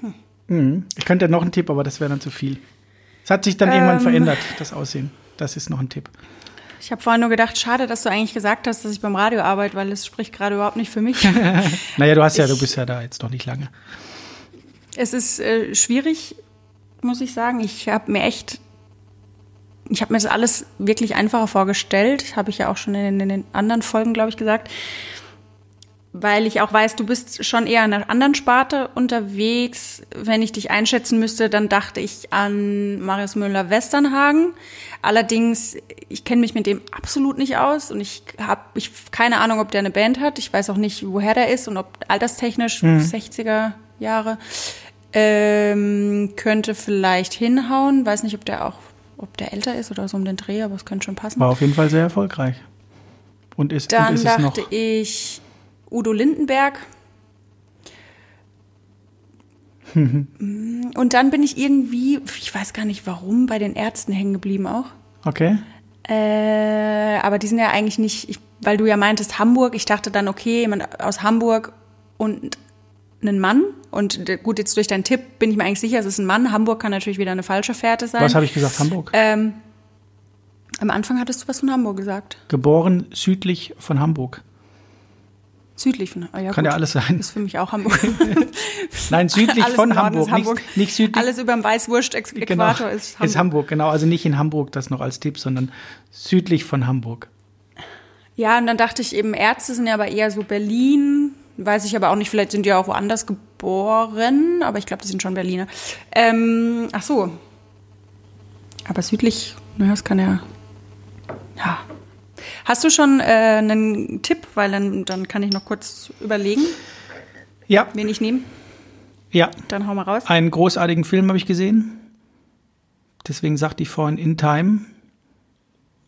Hm. Mhm. Ich könnte noch einen Tipp, aber das wäre dann zu viel. Es hat sich dann ähm, irgendwann verändert, das Aussehen. Das ist noch ein Tipp. Ich habe vorhin nur gedacht, schade, dass du eigentlich gesagt hast, dass ich beim Radio arbeite, weil es spricht gerade überhaupt nicht für mich. naja, du hast ja, ich, du bist ja da jetzt noch nicht lange. Es ist äh, schwierig, muss ich sagen. Ich habe mir echt ich habe mir das alles wirklich einfacher vorgestellt, habe ich ja auch schon in, in den anderen Folgen, glaube ich, gesagt, weil ich auch weiß, du bist schon eher in einer anderen Sparte unterwegs. Wenn ich dich einschätzen müsste, dann dachte ich an Marius Müller-Westernhagen. Allerdings, ich kenne mich mit dem absolut nicht aus und ich habe ich keine Ahnung, ob der eine Band hat. Ich weiß auch nicht, woher der ist und ob alterstechnisch mhm. 60er Jahre ähm, könnte vielleicht hinhauen. Weiß nicht, ob der auch ob der älter ist oder so um den Dreh, aber es könnte schon passen. War auf jeden Fall sehr erfolgreich. Und ist, Dann und ist dachte es noch. ich Udo Lindenberg. und dann bin ich irgendwie, ich weiß gar nicht warum, bei den Ärzten hängen geblieben auch. Okay. Äh, aber die sind ja eigentlich nicht, ich, weil du ja meintest Hamburg. Ich dachte dann, okay, jemand aus Hamburg und einen Mann. Und gut, jetzt durch deinen Tipp bin ich mir eigentlich sicher, es ist ein Mann. Hamburg kann natürlich wieder eine falsche Fährte sein. Was habe ich gesagt, Hamburg? Ähm, am Anfang hattest du was von Hamburg gesagt. Geboren südlich von Hamburg. Südlich von Hamburg. Ja, Kann gut. ja alles sein. Ist für mich auch Hamburg. Nein, südlich von Hamburg. Hamburg. Nicht, nicht, südlich. Alles über dem Weißwurst-Äquator genau, ist Hamburg. Ist Hamburg, genau. Also nicht in Hamburg, das noch als Tipp, sondern südlich von Hamburg. Ja, und dann dachte ich eben, Ärzte sind ja aber eher so Berlin, Weiß ich aber auch nicht, vielleicht sind die auch woanders geboren, aber ich glaube, das sind schon Berliner. Ähm, ach so. Aber südlich, naja, das kann ja. Ja. Hast du schon äh, einen Tipp? Weil dann, dann kann ich noch kurz überlegen. Ja. Wen ich nehme? Ja. Dann hau mal raus. Einen großartigen Film habe ich gesehen. Deswegen sagte ich vorhin In Time.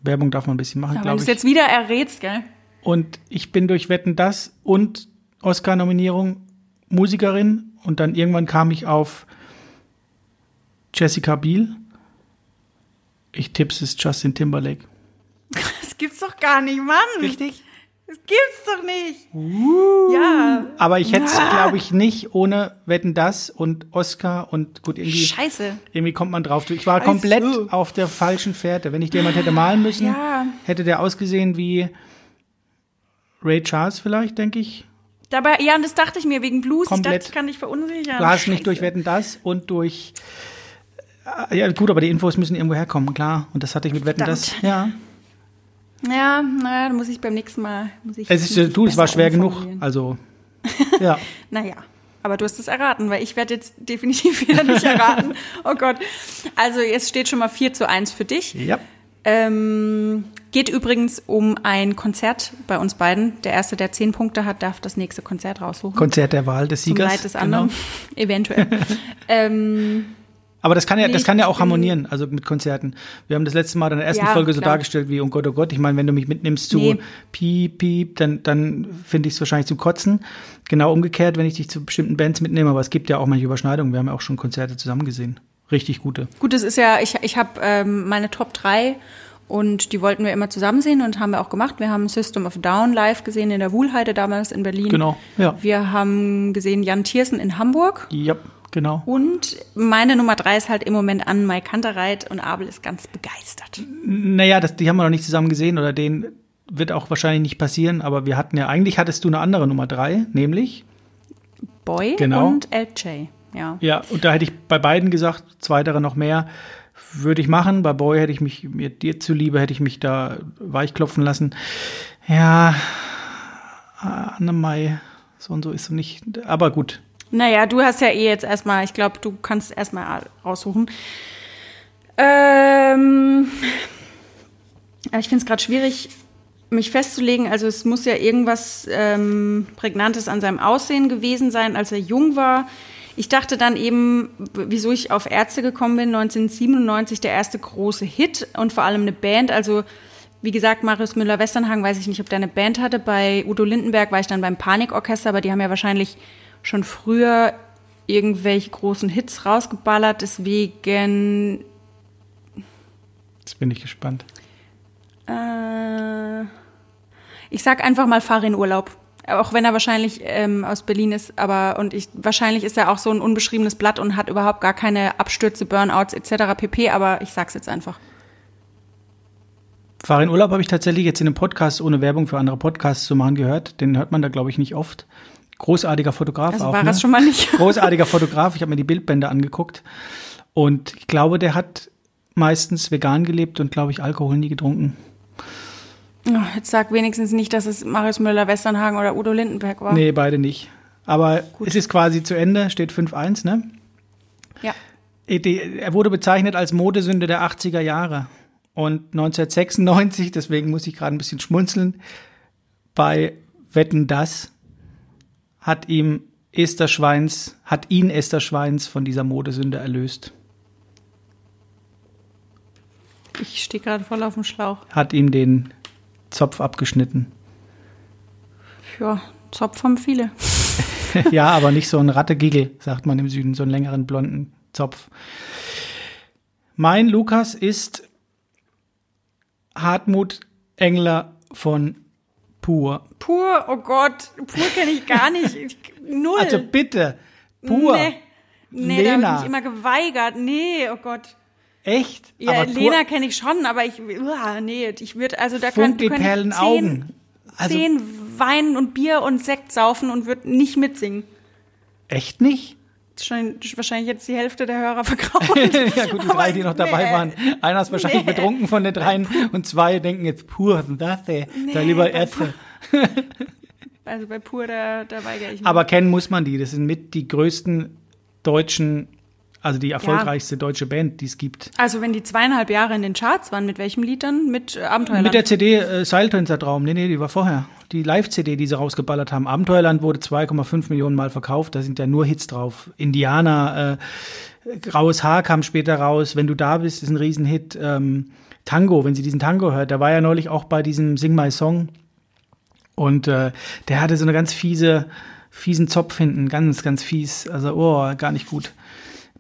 Werbung darf man ein bisschen machen, ja, glaube ich. du es jetzt wieder errätst, gell? Und ich bin durch Wetten das und Oscar-Nominierung Musikerin und dann irgendwann kam ich auf Jessica Biel. Ich tippe, es ist Justin Timberlake. Das gibt's doch gar nicht, Mann. Richtig? Das gibt's doch nicht. Uh, ja. Aber ich hätte es, ja. glaube ich, nicht ohne Wetten das und Oscar und gut, irgendwie. Scheiße. Irgendwie kommt man drauf. Ich war Scheiße. komplett auf der falschen Fährte. Wenn ich jemand hätte malen müssen, ja. hätte der ausgesehen wie Ray Charles vielleicht, denke ich. Dabei, ja, und das dachte ich mir wegen Blues. Komplett. Ich dachte, ich kann dich verunsichern. Du hast mich durch Wetten das und durch Ah, Ja, gut, aber die Infos müssen irgendwo herkommen, klar. Und das hatte ich mit Wetten, das. Ja. Ja, naja, muss ich beim nächsten Mal. Muss ich, Es ist, äh, du, es war schwer genug. Also, ja. Naja, aber du hast es erraten, weil ich werde jetzt definitiv wieder nicht erraten. Oh Gott. Also jetzt steht schon mal 4 zu 1 für dich. ja. Ähm, geht übrigens um ein Konzert bei uns beiden. Der Erste, der 10 Punkte hat, darf das nächste Konzert raussuchen. Konzert der Wahl des Zum Siegers. Leid des anderen. Genau. Eventuell. ähm, Aber das kann ja, das kann ja auch harmonieren, also mit Konzerten. Wir haben das letzte Mal in der ersten Ja, Folge so klar. dargestellt wie, oh Gott, oh Gott, ich meine, wenn du mich mitnimmst zu Nee. Piep, Piep, dann, dann finde ich es wahrscheinlich zum Kotzen. Genau umgekehrt, wenn ich dich zu bestimmten Bands mitnehme, aber es gibt ja auch manche Überschneidungen. Wir haben ja auch schon Konzerte zusammen gesehen. Richtig gute. gut, es ist ja, ich, ich habe ähm, meine Top 3 und die wollten wir immer zusammen sehen und haben wir auch gemacht. Wir haben System of Down live gesehen in der Wuhlheide damals in Berlin. Genau, ja. Wir haben gesehen Jan Thiersen in Hamburg. Ja, genau. Und meine Nummer drei ist halt im Moment an Mai Kantereit und Abel ist ganz begeistert. Naja, das, die haben wir noch nicht zusammen gesehen oder den wird auch wahrscheinlich nicht passieren, aber wir hatten ja, eigentlich hattest du eine andere Nummer drei, nämlich, Boy Genau. und LJ. Ja. ja, und da hätte ich bei beiden gesagt, zweitere noch mehr, würde ich machen. Bei Boy hätte ich mich, mir dir zuliebe, hätte ich mich da weichklopfen lassen. Ja, Anne Mai, so und so ist so nicht, aber gut. Naja, du hast ja eh jetzt erstmal, ich glaube, du kannst erstmal raussuchen. Ähm, ich finde es gerade schwierig, mich festzulegen. Also es muss ja irgendwas ähm, Prägnantes an seinem Aussehen gewesen sein, als er jung war. Ich dachte dann eben, wieso ich auf Ärzte gekommen bin, 1997 der erste große Hit und vor allem eine Band. Also wie gesagt, Marius Müller-Westernhagen, weiß ich nicht, ob der eine Band hatte. Bei Udo Lindenberg war ich dann beim Panikorchester, aber die haben ja wahrscheinlich schon früher irgendwelche großen Hits rausgeballert. Deswegen Jetzt bin ich gespannt. Äh, ich sag einfach mal, fahre in Urlaub. Auch wenn er wahrscheinlich ähm, aus Berlin ist, aber und ich wahrscheinlich ist er auch so ein unbeschriebenes Blatt und hat überhaupt gar keine Abstürze, Burnouts etc. pp. Aber ich sag's jetzt einfach. Fahr in Urlaub habe ich tatsächlich jetzt in einem Podcast, ohne Werbung für andere Podcasts zu machen, gehört. Den hört man da, glaube ich, nicht oft. Großartiger Fotograf Also auch. war ne? es schon mal nicht. Großartiger Fotograf. Ich habe mir die Bildbände angeguckt. Und ich glaube, der hat meistens vegan gelebt und, glaube ich, Alkohol nie getrunken. Oh, jetzt sag wenigstens nicht, dass es Marius Müller-Westernhagen oder Udo Lindenberg war. Nee, beide nicht. Aber es ist quasi zu Ende, steht 5-1, ne? Ja. Er wurde bezeichnet als Modesünde der 80er Jahre. Und 1996, deswegen muss ich gerade ein bisschen schmunzeln, bei Wetten das hat ihm Esther Schweins, hat ihn Esther Schweins von dieser Modesünde erlöst. Ich stehe gerade voll auf dem Schlauch. Hat ihm den Zopf abgeschnitten. Ja, Zopf haben viele. ja, aber nicht so ein Rattegigel, sagt man im Süden, so einen längeren blonden Zopf. Mein Lukas ist Hartmut Engler von Pur. Pur, oh Gott, pur kenne ich gar nicht. Ich, null. Also bitte, Pur. Nee, nee da habe Lena. ich mich immer geweigert. Nee, oh Gott. Echt? Ja, aber Lena kenne ich schon, aber ich, uah, nee, ich würde, also da kann, du Funkelperlen zehn, Augen. Also zehn Wein und Bier und Sekt saufen und würde nicht mitsingen. echt nicht? Das ist schon, wahrscheinlich jetzt die Hälfte der Hörer verkauft. ja gut, die drei, die noch dabei Nee. waren. Einer ist wahrscheinlich Nee. betrunken von den dreien und zwei denken jetzt, pur, was ist das, ey? da Nee, lieber Ärzte. Also bei Pur, da, da weigere ich mich. Aber kennen muss man die. Das sind mit die größten deutschen, also die erfolgreichste deutsche Band, die es gibt. also wenn die zweieinhalb Jahre in den Charts waren, mit welchem Lied dann? Mit äh, Abenteuerland? Mit der CD äh, Seiltänzertraum. Nee, nee, die war vorher. Die Live-CD, die sie rausgeballert haben. Abenteuerland wurde 2,5 Millionen Mal verkauft. Da sind ja nur Hits drauf. Indianer, äh, Graues Haar kam später raus. Wenn du da bist, ist ein Riesenhit. Ähm, Tango, wenn sie diesen Tango hört. Der war ja neulich auch bei diesem Sing My Song. Und äh, der hatte so eine ganz fiese, fiesen Zopf hinten. Ganz, ganz fies. Also, oh, gar nicht gut.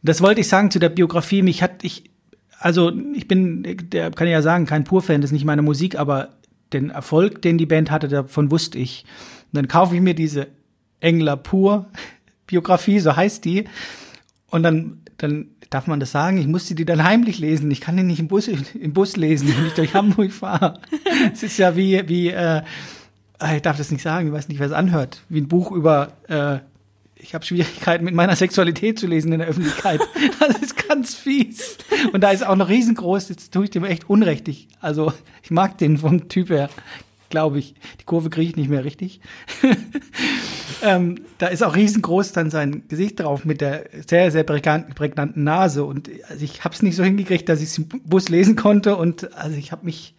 Das wollte ich sagen zu der Biografie. Mich hat ich, also ich bin, der kann ich ja sagen, kein Pur-Fan, das ist nicht meine Musik, aber den Erfolg, den die Band hatte, davon wusste ich. Und dann kaufe ich mir diese Engler Pur Biografie, so heißt die. Und dann, dann darf man das sagen, ich musste die dann heimlich lesen. Ich kann die nicht im Bus, im Bus lesen, wenn ich durch Hamburg fahre. Es ist ja wie, wie, äh, ich darf das nicht sagen, ich weiß nicht, wer es anhört, wie ein Buch über äh, ich habe Schwierigkeiten mit meiner Sexualität zu lesen in der Öffentlichkeit. Das ist ganz fies. Und da ist auch noch riesengroß, jetzt tue ich dem echt Unrecht. Ich, also ich mag den vom Typ her, glaube ich. Die Kurve kriege ich nicht mehr richtig. ähm, da ist auch riesengroß dann sein Gesicht drauf mit der sehr, sehr prägnanten Nase. Und also ich habe es nicht so hingekriegt, dass ich es im Bus lesen konnte. Und also ich habe mich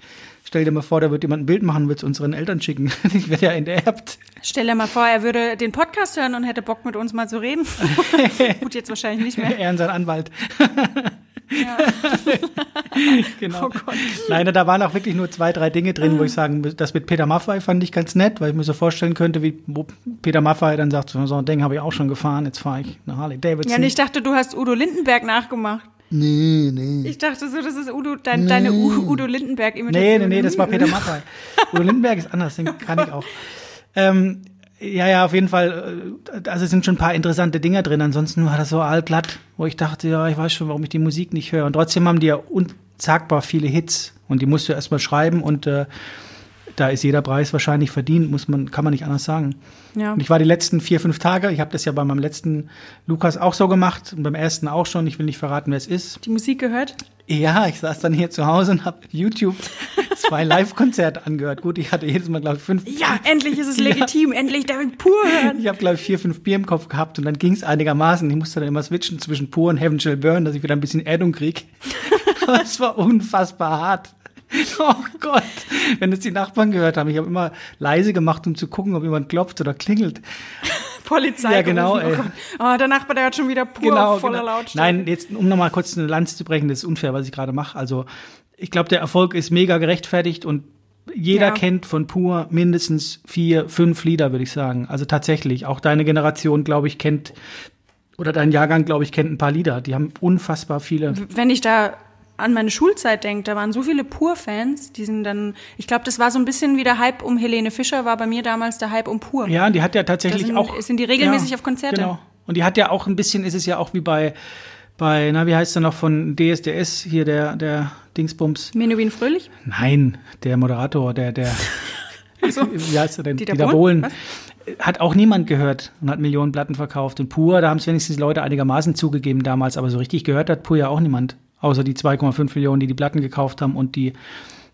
Stell dir mal vor, da wird jemand ein Bild machen und wird es unseren Eltern schicken. Ich werde ja enterbt. Stell dir mal vor, er würde den Podcast hören und hätte Bock mit uns mal zu reden. Gut, jetzt wahrscheinlich nicht mehr. Er und sein Anwalt. Ja. genau. Oh Nein, da waren auch wirklich nur zwei, drei Dinge drin, wo ich sagen, das mit Peter Maffay fand ich ganz nett, weil ich mir so vorstellen könnte, wie Peter Maffay dann sagt, so ein Ding habe ich auch schon gefahren, jetzt fahre ich nach Harley Davidson. Ja, und ich dachte, du hast Udo Lindenberg nachgemacht. Nee, nee. Ich dachte so, das ist Udo, dein, nee. deine Udo Lindenberg-Imitation. Nee, nee, nee, das war Peter Maffay. Udo Lindenberg ist anders, den kann ich auch. Ähm, ja, ja, auf jeden Fall. Äh, also es sind schon ein paar interessante Dinger drin. Ansonsten war das so allglatt, wo ich dachte, ja, ich weiß schon, warum ich die Musik nicht höre. Und trotzdem haben die ja unsagbar viele Hits. Und die musst du erstmal schreiben und äh, da ist jeder Preis wahrscheinlich verdient, muss man, kann man nicht anders sagen. Ja. Und ich war die letzten vier, fünf Tage, ich habe das ja bei meinem letzten Lukas auch so gemacht und beim ersten auch schon, ich will nicht verraten, wer es ist. Die Musik gehört? Ja, ich saß dann hier zu Hause und habe YouTube zwei Live-Konzerte angehört. Gut, ich hatte jedes Mal, glaube ich, fünf. Ja, endlich ist es legitim, ja. endlich darf ich pur hören. Ich habe, glaube ich, vier, fünf Bier im Kopf gehabt und dann ging es einigermaßen. Ich musste dann immer switchen zwischen pur und Heaven Shall Burn, dass ich wieder ein bisschen Erdung krieg. Aber es war unfassbar hart. Oh Gott, wenn es die Nachbarn gehört haben. Ich habe immer leise gemacht, um zu gucken, ob jemand klopft oder klingelt. Polizei. Ja, genau. Ey. Oh, der Nachbar, der hat schon wieder pur genau, voller genau. Lautstärke. Nein, jetzt, um nochmal kurz eine Lanze zu brechen, das ist unfair, was ich gerade mache. Also, ich glaube, der Erfolg ist mega gerechtfertigt und jeder ja. kennt von Pur mindestens vier, fünf Lieder, würde ich sagen. Also tatsächlich. Auch deine Generation, glaube ich, kennt, oder dein Jahrgang, glaube ich, kennt ein paar Lieder. Die haben unfassbar viele. Wenn ich da an meine Schulzeit denke, da waren so viele Pur-Fans, die sind dann, ich glaube, das war so ein bisschen wie der Hype um Helene Fischer, war bei mir damals der Hype um Pur. Ja, und die hat ja tatsächlich sind, auch. Sind die regelmäßig ja, auf Konzerte? Genau. Und die hat ja auch ein bisschen, ist es ja auch wie bei, bei, na, wie heißt der noch von DSDS, hier der, der Dingsbums? Menuhin Fröhlich? Nein, der Moderator, der, der, so. wie heißt er denn? Dieter, Dieter Bohlen. Hat auch niemand gehört und hat Millionen Platten verkauft. Und Pur, da haben es wenigstens Leute einigermaßen zugegeben damals, aber so richtig gehört hat Pur ja auch niemand. Außer die 2,5 Millionen, die die Platten gekauft haben und die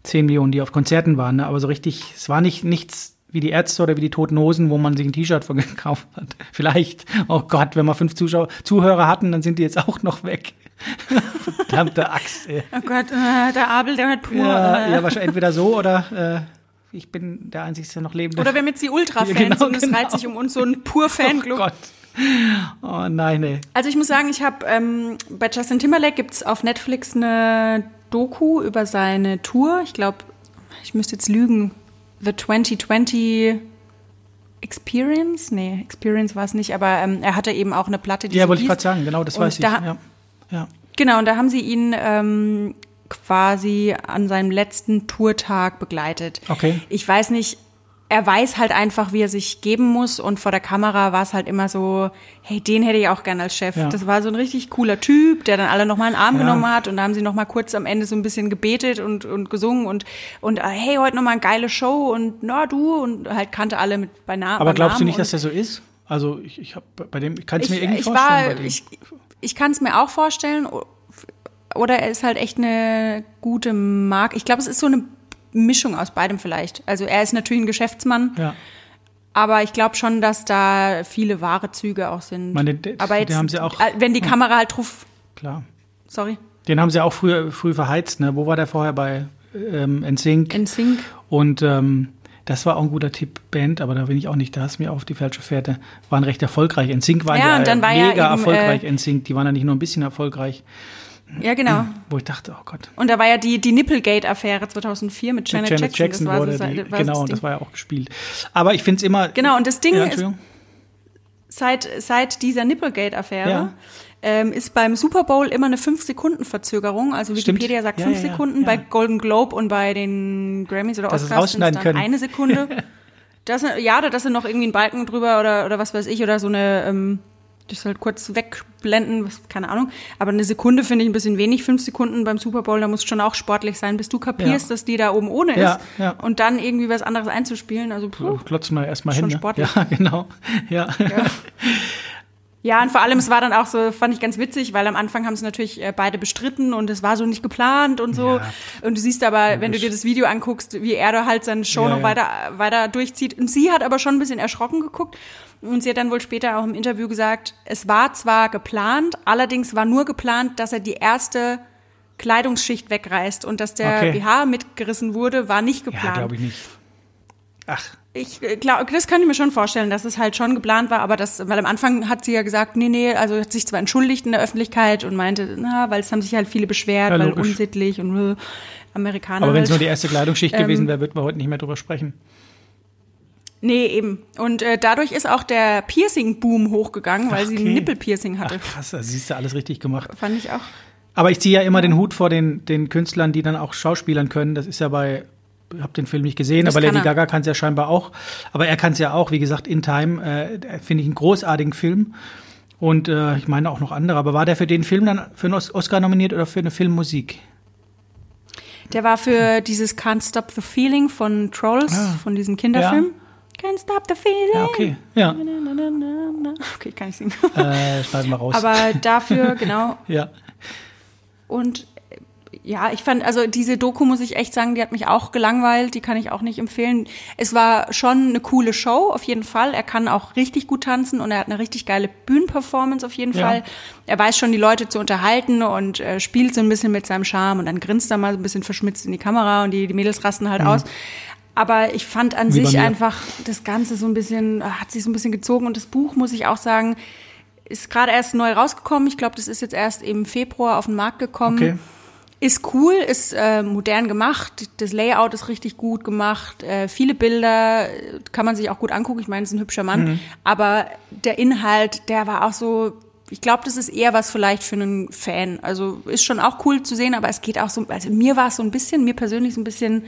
10 Millionen, die auf Konzerten waren. Ne? Aber so richtig, es war nicht nichts wie die Ärzte oder wie die Toten Hosen, wo man sich ein T-Shirt von gekauft hat. Vielleicht, oh Gott, wenn wir fünf Zuschauer, Zuhörer hatten, dann sind die jetzt auch noch weg. Verdammte Axt, ey. Oh Gott, äh, der Abel, der hat pur. Ja, ja wahrscheinlich entweder so oder äh, ich bin der Einzige, noch lebende. Oder wir mit sie Ultra-Fans ja, genau, und es genau. reiht sich um uns so ein Pur-Fanclub. Oh Gott. Oh nein, ey. Also ich muss sagen, ich habe ähm, bei Justin Timberlake gibt es auf Netflix eine Doku über seine Tour. Ich glaube, ich müsste jetzt lügen. The 2020 Experience? Nee, Experience war es nicht, aber ähm, er hatte eben auch eine Platte, die Ja, wollte ich gerade sagen, genau, das weiß da, ich. Ja. ja. Genau, und da haben sie ihn ähm, quasi an seinem letzten Tourtag begleitet. Okay. Ich weiß nicht, er weiß halt einfach, wie er sich geben muss und vor der Kamera war es halt immer so, hey, den hätte ich auch gern als Chef. Ja. Das war so ein richtig cooler Typ, der dann alle nochmal einen Arm ja. genommen hat und da haben sie nochmal kurz am Ende so ein bisschen gebetet und, und gesungen und, und äh, hey, heute nochmal eine geile Show und na du und halt kannte alle mit bei Namen. Aber glaubst du nicht, dass der so ist? Also ich, ich habe bei dem, ich kann es mir irgendwie ich vorstellen. War, ich ich kann es mir auch vorstellen. Oder er ist halt echt eine gute Marke. Ich glaube, es ist so eine Mischung aus beidem vielleicht. Also er ist natürlich ein Geschäftsmann. Ja. Aber ich glaube schon, dass da viele wahre Züge auch sind. Meine, aber jetzt, haben sie auch, äh, wenn die Kamera halt drauf. Klar. Sorry. Den haben sie auch früh, früh verheizt. Ne? Wo war der vorher bei ähm, NSYNC? NSYNC. Und ähm, das war auch ein guter Tipp, Band, aber da bin ich auch nicht, da ist mir auf die falsche Fährte. Waren recht erfolgreich. NSYNC waren ja, ja war mega ja eben, erfolgreich. Äh, NSYNC, die waren ja nicht nur ein bisschen erfolgreich. Ja, genau. Wo ich dachte, oh Gott. Und da war ja die, die Nipplegate-Affäre 2004 mit Janet, mit Janet Jackson. Jackson das wurde so, die, war genau, das, das, war ja auch gespielt. Aber ich finde es immer. Genau, und das Ding ja, ist, seit, seit dieser Nipplegate-Affäre ja. ähm, ist beim Super Bowl immer eine 5-Sekunden-Verzögerung. Also Wikipedia Stimmt. sagt 5 ja, Sekunden, bei Golden Globe und bei den Grammys oder Oscars sind dann können. eine Sekunde. das, ja, da ist noch irgendwie ein Balken drüber oder, oder was weiß ich, oder so eine. Ähm, das halt kurz wegblenden, was, keine Ahnung. Aber eine Sekunde finde ich ein bisschen wenig. Fünf Sekunden beim Super Bowl, da muss schon auch sportlich sein, bis du kapierst, ja. dass die da oben ohne ist. Ja. Und dann irgendwie was anderes einzuspielen. Also, puh, Klotzen wir erstmal schon hin. Sportlich. Ja, genau. Ja. ja. Ja, und vor allem, es war dann auch so, fand ich ganz witzig, weil am Anfang haben es natürlich äh, beide bestritten und es war so nicht geplant und so. Ja. Und du siehst aber, wenn du dir das Video anguckst, wie er da halt seine Show Ja, noch ja. weiter, weiter durchzieht. Und sie hat aber schon ein bisschen erschrocken geguckt. Und sie hat dann wohl später auch im Interview gesagt, es war zwar geplant, allerdings war nur geplant, dass er die erste Kleidungsschicht wegreißt und dass der Okay. BH mitgerissen wurde, war nicht Ja, geplant. glaube ich nicht. Ach, Ich glaube, das kann ich mir schon vorstellen, dass es halt schon geplant war, aber das, weil am Anfang hat sie ja gesagt, nee, nee, also hat sich zwar entschuldigt in der Öffentlichkeit und meinte, na, weil es haben sich halt viele beschwert, Ja, weil unsittlich und äh, Amerikaner. aber wenn es halt. nur die erste Kleidungsschicht Ähm, gewesen wäre, würden wir heute nicht mehr drüber sprechen. Nee, eben. Und äh, dadurch ist auch der Piercing-Boom hochgegangen, weil Ach, sie okay. ein Nippel-Piercing hatte. Ach krass, also siehst du alles richtig gemacht. Fand ich auch. Aber ich ziehe ja immer den Hut vor den, den Künstlern, die dann auch Schauspielern können. Das ist ja bei, ich habe den Film nicht gesehen, Das aber Lady er. Gaga kann es ja scheinbar auch. Aber er kann es ja auch, wie gesagt, In Time, äh, finde ich einen großartigen Film. Und äh, ich meine auch noch andere. Aber war der für den Film dann für einen Os- Oscar nominiert oder für eine Filmmusik? Der war für dieses Can't Stop the Feeling von Trolls, Ah. von diesem Kinderfilm. Can't Stop the Feeling. Ja, okay. Ja, Na, na, na. Okay, kann ich singen. äh, schneiden wir raus. Aber dafür, genau, ja. Und äh, ja, ich fand, also diese Doku muss ich echt sagen, die hat mich auch gelangweilt, die kann ich auch nicht empfehlen. Es war schon eine coole Show, auf jeden Fall. Er kann auch richtig gut tanzen und er hat eine richtig geile Bühnenperformance auf jeden Ja. Fall. Er weiß schon, die Leute zu unterhalten und äh, spielt so ein bisschen mit seinem Charme und dann grinst er mal so ein bisschen verschmitzt in die Kamera und die, die Mädels rasten halt aus. Aber ich fand an. Wie sich einfach das Ganze so ein bisschen, äh, hat sich so ein bisschen gezogen und das Buch, muss ich auch sagen, ist gerade erst neu rausgekommen. Ich glaube, das ist jetzt erst im Februar auf den Markt gekommen. Okay. Ist cool, ist äh, modern gemacht, das Layout ist richtig gut gemacht, äh, viele Bilder äh, kann man sich auch gut angucken. Ich meine, es ist ein hübscher Mann, Mhm. aber der Inhalt, der war auch so. Ich glaube, das ist eher was vielleicht für einen Fan. Also ist schon auch cool zu sehen, aber es geht auch so. Also mir war es so ein bisschen, mir persönlich so ein bisschen.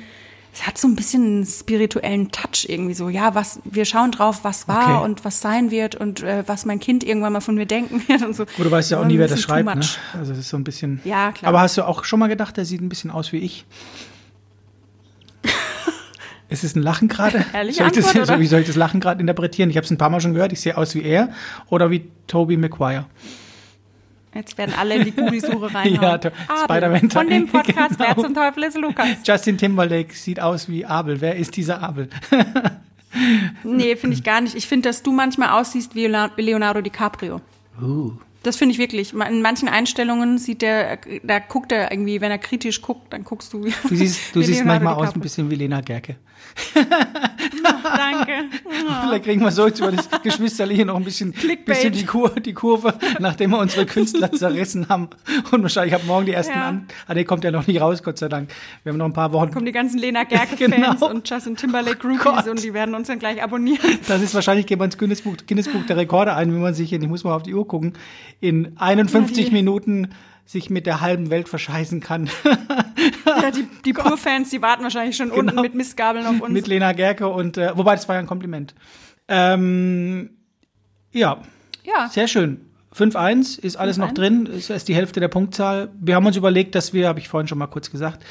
Es hat so ein bisschen einen spirituellen Touch irgendwie so. Ja, was wir schauen drauf, was war Okay. und was sein wird und äh, was mein Kind irgendwann mal von mir denken wird und so. Gut, du weißt ja auch nie, wer das schreibt. Ne? Also das ist so ein bisschen. Ja, klar. Aber hast du auch schon mal gedacht, der sieht ein bisschen aus wie ich? Ist es ein Lachen gerade? Ehrliche soll das? Wie soll ich das Lachen gerade interpretieren? Ich habe es ein paar Mal schon gehört. Ich sehe aus wie er oder wie Toby Maguire. Jetzt werden alle in die Google-Suche reinhauen. Ja, Spider-Man- Von dem Podcast Genau. Wer zum Teufel ist Lukas? Justin Timberlake sieht aus wie Abel. Wer ist dieser Abel? Nee, finde ich gar nicht. Ich finde, dass du manchmal aussiehst wie Leonardo- wie Leonardo DiCaprio. Uh. Das finde ich wirklich. In manchen Einstellungen sieht der, da guckt er irgendwie, wenn er kritisch guckt, dann guckst du wie Du siehst, du siehst manchmal aus ein bisschen wie Lena Gerke. Danke. Vielleicht kriegen wir so jetzt über das Geschwisterliche noch ein bisschen, bisschen die, Kur, die Kurve, nachdem wir unsere Künstler zerrissen haben. Und wahrscheinlich habe morgen die ersten Ja. an. Ah, der kommt ja noch nicht raus, Gott sei Dank. Wir haben noch ein paar Wochen. Kommen die ganzen Lena Gerke-Fans Genau. und Justin Timberlake Groupies Gott. und die werden uns dann gleich abonnieren. Das ist wahrscheinlich, gehen wir ins Guinness Buch, Guinness der Rekorde ein, wenn man sich, ich muss mal auf die Uhr gucken, in 51 Ja, Minuten sich mit der halben Welt verscheißen kann. Ja, die, die Pur-Fans, die warten wahrscheinlich schon unten Genau. mit Mistgabeln auf uns. mit Lena Gerke und, äh, wobei das war ja ein Kompliment. Ähm, ja, ja, Sehr schön. 5-1 ist alles noch 5-1. drin, ist ist die Hälfte der Punktzahl. Wir haben uns überlegt, dass wir, habe ich vorhin schon mal kurz gesagt,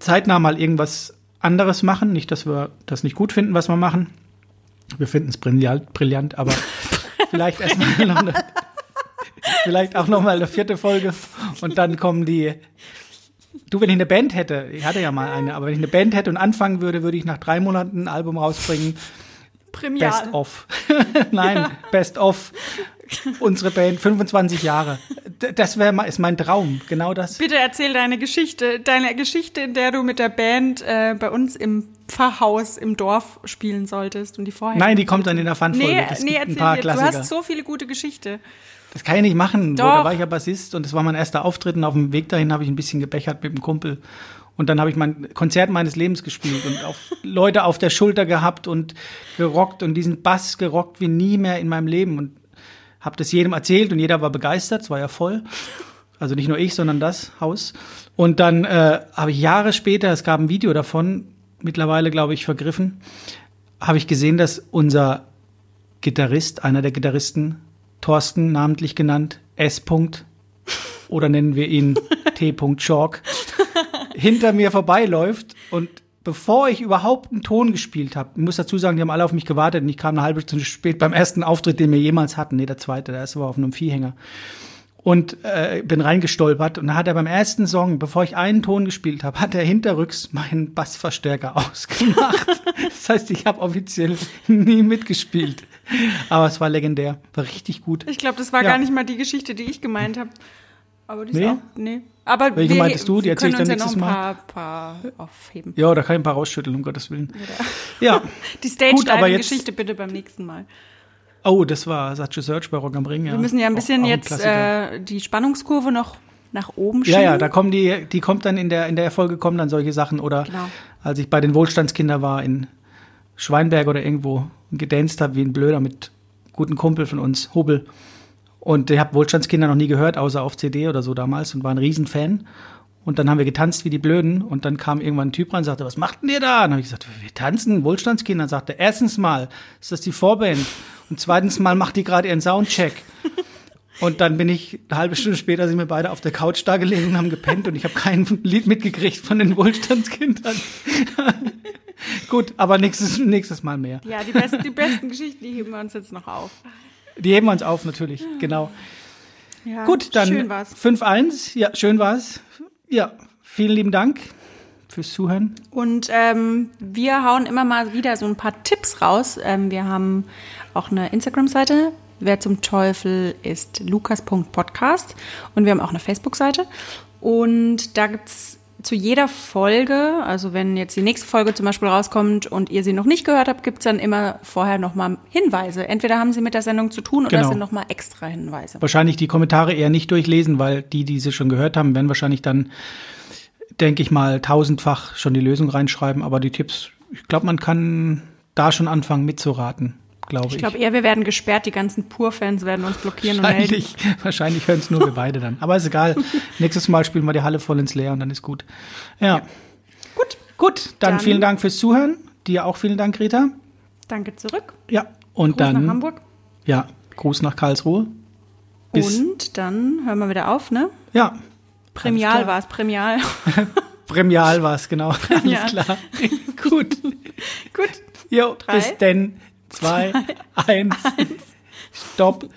zeitnah mal irgendwas anderes machen. Nicht, dass wir das nicht gut finden, was wir machen. Wir finden es brillant, brillant, aber vielleicht erstmal noch eine, vielleicht auch noch mal eine vierte Folge und dann kommen die. Du, wenn ich eine Band hätte, ich hatte ja mal eine, aber wenn ich eine Band hätte und anfangen würde, würde ich nach drei Monaten ein Album rausbringen. Premial. Best of. Nein, Best of. Unsere Band, 25 Jahre. Das wäre ist mein Traum, genau das. Bitte erzähl deine Geschichte, deine Geschichte, in der du mit der Band äh, bei uns im Pfarrhaus im Dorf spielen solltest und die vorher. Nein, die kommt dann in der Fun-Folge. Nee, das nee, gibt ein erzähl paar. Du Klassiker. hast so viele gute Geschichte. das kann ich nicht machen. Doch. da war ich ja Bassist und das war mein erster Auftritt und auf dem Weg dahin habe ich ein bisschen gebechert mit dem Kumpel. Und dann habe ich mein Konzert meines Lebens gespielt und auch Leute auf der Schulter gehabt und gerockt und diesen Bass gerockt wie nie mehr in meinem Leben und habe das jedem erzählt und jeder war begeistert, es war ja voll. Also nicht nur ich, sondern das Haus. Und dann äh, habe ich Jahre später, es gab ein Video davon, mittlerweile glaube ich vergriffen, habe ich gesehen, dass unser Gitarrist, einer der Gitarristen, Thorsten namentlich genannt, S. -Punkt, oder nennen wir ihn T. -Chalk, hinter mir vorbeiläuft und bevor ich überhaupt einen Ton gespielt habe, ich muss dazu sagen, die haben alle auf mich gewartet und ich kam eine halbe Stunde spät beim ersten Auftritt, den wir jemals hatten. Nee, der zweite, der erste war auf einem Viehhänger. Und äh, bin reingestolpert und da hat er beim ersten Song, bevor ich einen Ton gespielt habe, hat er hinterrücks meinen Bassverstärker ausgemacht. das heißt, ich habe offiziell nie mitgespielt. Aber es war legendär, war richtig gut. Ich glaube, das war Ja. gar nicht mal die Geschichte, die ich gemeint habe. Aber die ist Nee? auch, nee. Aber Welche wir, meintest du? Die wir erzähl ich dann uns ja nächstes paar, paar aufheben. Ja, da kann ich ein paar rausschütteln, um Gottes Willen. Ja. Die Gut, aber jetzt- Stage-Geschichte bitte beim nächsten Mal. Oh, das war Such a Search bei Rock am Ring. Ja. Wir müssen ja ein Auch- bisschen auch ein jetzt äh, die Spannungskurve noch nach oben Ja, schieben. ja, da kommen die, die kommt dann in der, in der Folge kommen dann solche Sachen. Oder Genau. als ich bei den Wohlstandskindern war in Schweinberg oder irgendwo und gedanced habe wie ein Blöder mit guten Kumpel von uns, Hubel. Und ich habe Wohlstandskinder noch nie gehört, außer auf CD oder so damals und war ein Riesenfan. Und dann haben wir getanzt wie die Blöden und dann kam irgendwann ein Typ rein und sagte, was macht denn ihr da? Dann habe ich gesagt, wir tanzen, Wohlstandskinder. Und sagte, erstens mal ist das die Vorband und zweitens mal macht die gerade ihren Soundcheck. Und dann bin ich eine halbe Stunde später sind wir beide auf der Couch da gelegen und haben gepennt und ich habe kein Lied mitgekriegt von den Wohlstandskindern. Gut, aber nächstes, nächstes Mal mehr. Ja, die besten, die besten Geschichten, die heben wir uns jetzt noch auf. Die heben wir uns auf natürlich, genau. Ja, Gut, dann Schön war's. 5-1. Ja, schön war's. Ja, vielen lieben Dank fürs Zuhören. Und ähm, wir hauen immer mal wieder so ein paar Tipps raus. Ähm, wir haben auch eine Instagram-Seite. Wer zum Teufel ist lukas.podcast. Und wir haben auch eine Facebook-Seite. Und da gibt's zu jeder Folge, also wenn jetzt die nächste Folge zum Beispiel rauskommt und ihr sie noch nicht gehört habt, gibt's dann immer vorher nochmal Hinweise. Entweder haben sie mit der Sendung zu tun oder Genau. es sind nochmal extra Hinweise. Wahrscheinlich die Kommentare eher nicht durchlesen, weil die, die sie schon gehört haben, werden wahrscheinlich dann, denke ich mal, tausendfach schon die Lösung reinschreiben. Aber die Tipps, ich glaube, man kann da schon anfangen mitzuraten, glaube ich. Ich glaube eher, wir werden gesperrt, die ganzen Pur-Fans werden uns blockieren und melden. Wahrscheinlich, hören es nur wir beide dann. Aber ist egal. Nächstes Mal spielen wir die Halle voll ins Leer und dann ist gut. Ja. Gut, Gut, dann, Dann- vielen Dank fürs Zuhören. Dir auch vielen Dank, Rita. danke zurück. Ja. Und Gruß dann, nach Hamburg. ja, Gruß nach Karlsruhe. Bis, Und dann hören wir wieder auf, ne? ja, Premial war es, Premial. Premial war es, genau. Premial. Alles klar. gut. Gut. Jo, Drei. bis denn. Zwei, eins. Stopp.